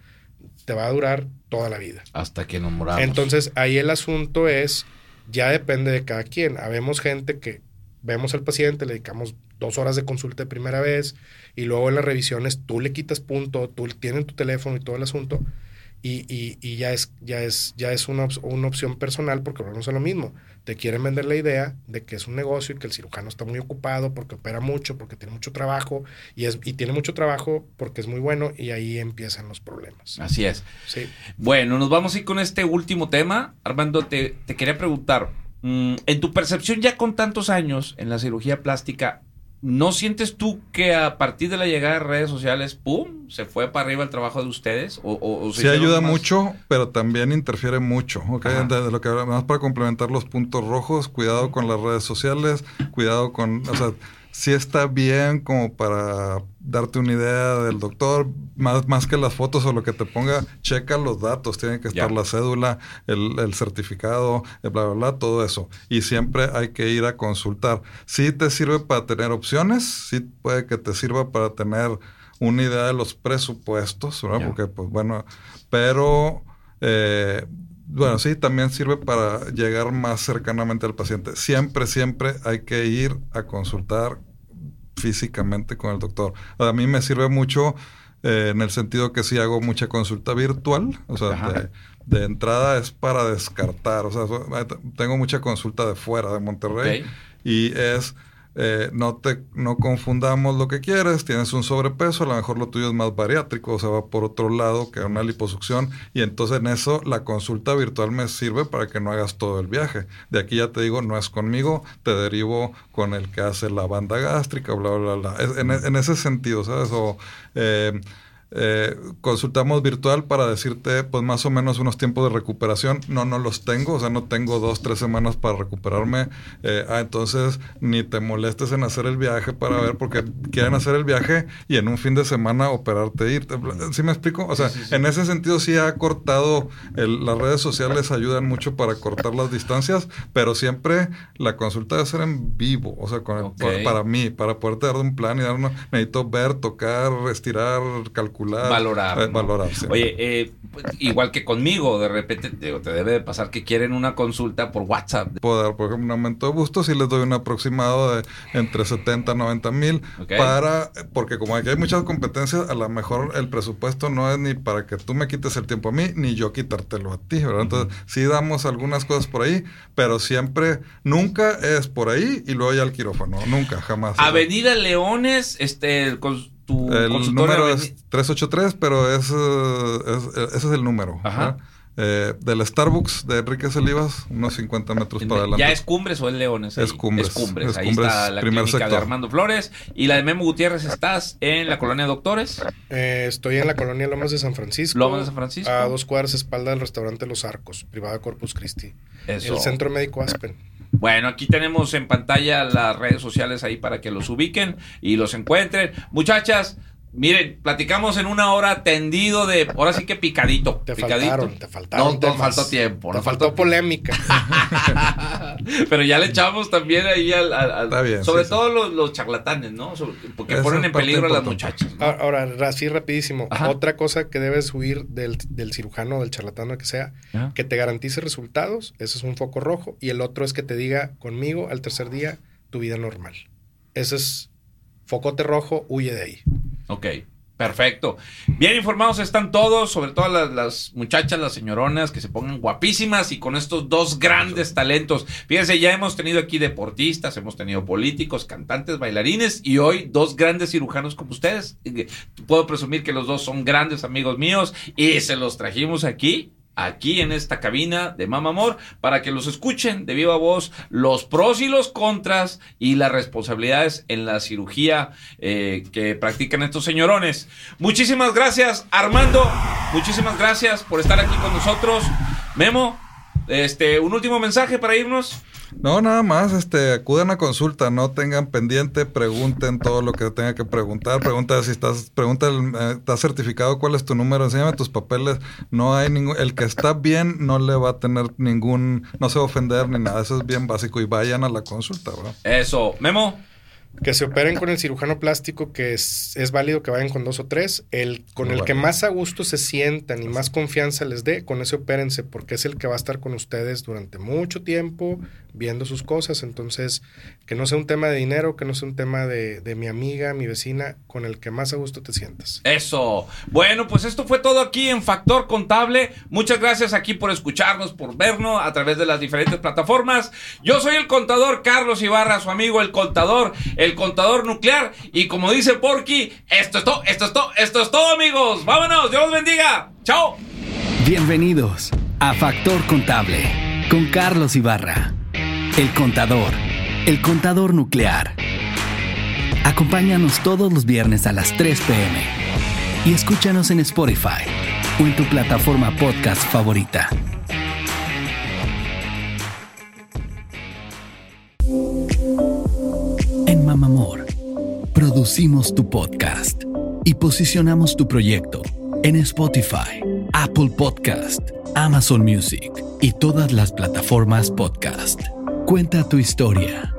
te va a durar toda la vida. Hasta que nos moramos. Entonces, ahí el asunto es, ya depende de cada quien. Habemos gente que vemos al paciente, le dedicamos dos horas de consulta de primera vez y luego en las revisiones tú le quitas punto, tú tienes tu teléfono y todo el asunto y, y- y ya es, ya es, ya es una, op- una opción personal porque volvemos a lo mismo. Te quieren vender la idea de que es un negocio y que el cirujano está muy ocupado porque opera mucho, porque tiene mucho trabajo y, es, y tiene mucho trabajo porque es muy bueno y ahí empiezan los problemas. Así es. Sí. Bueno, nos vamos a ir con este último tema. Armando, te, te quería preguntar, mm, en tu percepción ya con tantos años en la cirugía plástica, ¿no sientes tú que a partir de la llegada de redes sociales, ¡pum!, se fue para arriba el trabajo de ustedes? ¿O, o- o se Sí ayuda más- mucho, pero también interfiere mucho. ¿ok? Ajá. De, de lo que hablamos, para complementar los puntos rojos, cuidado con las redes sociales, cuidado con, o sea, sí está bien como para darte una idea del doctor, más, más que las fotos o lo que te ponga, checa los datos, tiene que estar la cédula, el, el certificado, el bla, bla, bla, todo eso. Y siempre hay que ir a consultar. Sí te sirve para tener opciones, sí puede que te sirva para tener una idea de los presupuestos, ¿verdad? Porque, pues bueno, pero, eh, bueno, sí, también sirve para llegar más cercanamente al paciente. Siempre, siempre hay que ir a consultar físicamente con el doctor. A mí me sirve mucho eh, en el sentido que sí hago mucha consulta virtual, o sea, de, de entrada es para descartar, o sea, so- tengo mucha consulta de fuera de Monterrey y es eh, no te no confundamos lo que quieres, tienes un sobrepeso, a lo mejor lo tuyo es más bariátrico, o sea, va por otro lado que una liposucción y entonces en eso la consulta virtual me sirve para que no hagas todo el viaje. De aquí ya te digo, no es conmigo, te derivo con el que hace la banda gástrica, bla, bla, bla. Es- en, ese sentido, ¿sabes? O eh, eh, consultamos virtual para decirte, pues más o menos unos tiempos de recuperación. No, no los tengo, o sea, no tengo dos, tres semanas para recuperarme. Eh, ah, entonces ni te molestes en hacer el viaje para ver, porque quieren hacer el viaje y en un fin de semana operarte e irte. ¿Sí me explico? O sea, en ese sentido sí ha cortado, el- las redes sociales ayudan mucho para cortar las distancias, pero siempre la consulta debe ser en vivo, o sea, con el- Ok. para, para mí, para poderte dar un plan y dar una, necesito ver, tocar, estirar, calcular particular. Valorar. eh, ¿no? valorar. Oye, eh, igual que conmigo, de repente digo, te debe de pasar que quieren una consulta por WhatsApp. Puedo dar, por ejemplo, un aumento de bustos y les doy un aproximado de entre 70 y 90 mil para, porque como aquí hay muchas competencias, a lo mejor el presupuesto no es ni para que tú me quites el tiempo a mí, ni yo quitártelo a ti, ¿verdad? Entonces, sí damos algunas cosas por ahí, pero siempre, nunca es por ahí y luego ya al quirófano, nunca, jamás. Avenida Leones, este, con tu El consultorio número es 383, pero es, eh, es- ese es el número. Eh, del Starbucks de Enrique Olivas, unos 50 metros para adelante. ¿Ya es Cumbres o es Leones? ahí? Es Cumbres. Es Cumbres. Es Ahí Cumbres, está la primer clínica de. Armando Flores. Y la de Memo Gutiérrez, ¿estás en la colonia Doctores? Eh, estoy en la colonia Lomas de San Francisco. Lomas de San Francisco. A dos cuadras espalda del restaurante Los Arcos, privada Corpus Christi. Eso. El Centro Médico Aspen. Bueno, aquí tenemos en pantalla las redes sociales ahí para que los ubiquen y los encuentren. Muchachas, miren, platicamos en una hora tendido de, ahora sí que picadito. Te picadito. faltaron, te faltaron. No, temas. faltó tiempo. Te nos faltó polémica. Pero ya le echamos también ahí al, al- al- Está bien, sobre sí, todo Los, los charlatanes, ¿no? Sobre- porque ponen en peligro a las muchachas. ¿no? Ah, Ahora, así rapidísimo. Ajá. Otra cosa que debes huir del, del cirujano, del charlatano que sea, Ajá. que te garantice resultados, ese es un foco rojo, y el otro es que te diga conmigo al tercer día tu vida normal. Ese es focote rojo, huye de ahí. Ok, perfecto. Bien informados están todos, sobre todo las, las muchachas, las señoronas, que se pongan guapísimas y con estos dos grandes talentos. Fíjense, ya hemos tenido aquí deportistas, hemos tenido políticos, cantantes, bailarines y hoy dos grandes cirujanos como ustedes. Y Puedo presumir que los dos son grandes amigos míos y se los trajimos aquí. Aquí en esta cabina de Mama Amor para que los escuchen de viva voz los pros y los contras y las responsabilidades en la cirugía eh, que practican estos señorones. Muchísimas gracias Armando, muchísimas gracias por estar aquí con nosotros. Memo, este, un último mensaje para irnos. No, nada más, este, acudan a consulta, no tengan pendiente, pregunten todo lo que tenga que preguntar, pregunta si estás, pregunta, el, eh, estás certificado, cuál es tu número, enséñame tus papeles, no hay ningún, el que está bien no le va a tener ningún, no se va a ofender ni nada, eso es bien básico y vayan a la consulta, ¿verdad? Eso, Memo. Que se operen con el cirujano plástico, que es, es válido que vayan con dos o tres. El, con Muy el que más a gusto se sientan y más confianza les dé, con ese opérense, porque es el que va a estar con ustedes durante mucho tiempo viendo sus cosas. Entonces, que no sea un tema de dinero, que no sea un tema de, de mi amiga, mi vecina, con el que más a gusto te sientas. Eso. Bueno, pues esto fue todo aquí en Factor Contable. Muchas gracias aquí por escucharnos, por vernos a través de las diferentes plataformas. Yo soy el contador Carlos Ibarra, su amigo el contador, el contador nuclear. Y como dice Porky, esto es todo, esto es todo, esto es todo, amigos. Vámonos, Dios los bendiga. Chao. Bienvenidos a Factor Contable con Carlos Ibarra, el contador, el contador nuclear. Acompáñanos todos los viernes a las 3 pm y escúchanos en Spotify o en tu plataforma podcast favorita. En Mamamor, producimos tu podcast y posicionamos tu proyecto en Spotify, Apple Podcast, Amazon Music y todas las plataformas podcast. Cuenta tu historia.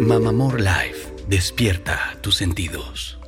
Mamamor Live, despierta tus sentidos.